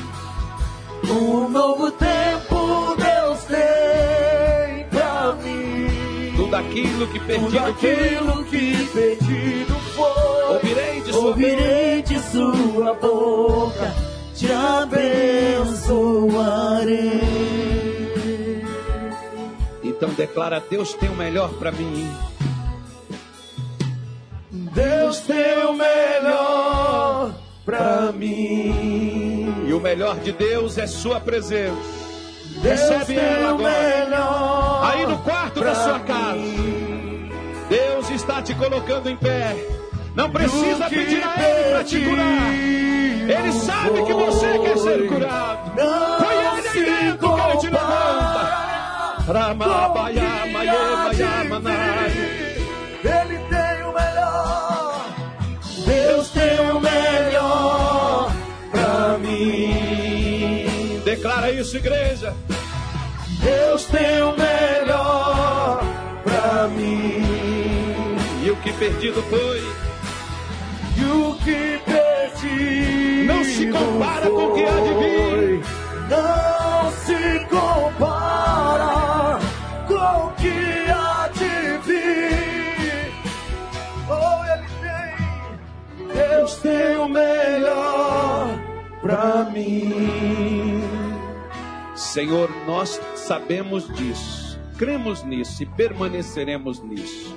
Um novo tempo Deus tem pra mim. Tudo aquilo que Tudo perdido foi. aquilo que perdido foi. Ouvirei de sua Ouvirei de sua boca, te abençoarei. Então declara: Deus tem o melhor para mim. Deus tem o melhor pra mim. O melhor de Deus é sua presença. Deus Recebe ela agora. Aí no quarto da sua casa. mim. Deus está te colocando em pé. Não precisa pedir a Ele para te curar. Ele sabe que você quer ser curado. Foi Ele aí dentro que Ele te levanta. Ramabaiamaiemanai. Ele Declara isso, igreja. Deus tem o melhor pra mim. E o que perdido foi, E o que perdi Não se compara com o que há de vir. Não se compara com o que há de vir. Oh, ele tem, Deus tem o melhor pra mim. Senhor, nós sabemos disso, cremos nisso e permaneceremos nisso.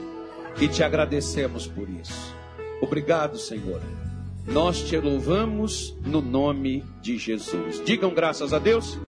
E te agradecemos por isso. Obrigado, Senhor. Nós te louvamos no nome de Jesus. Digam graças a Deus.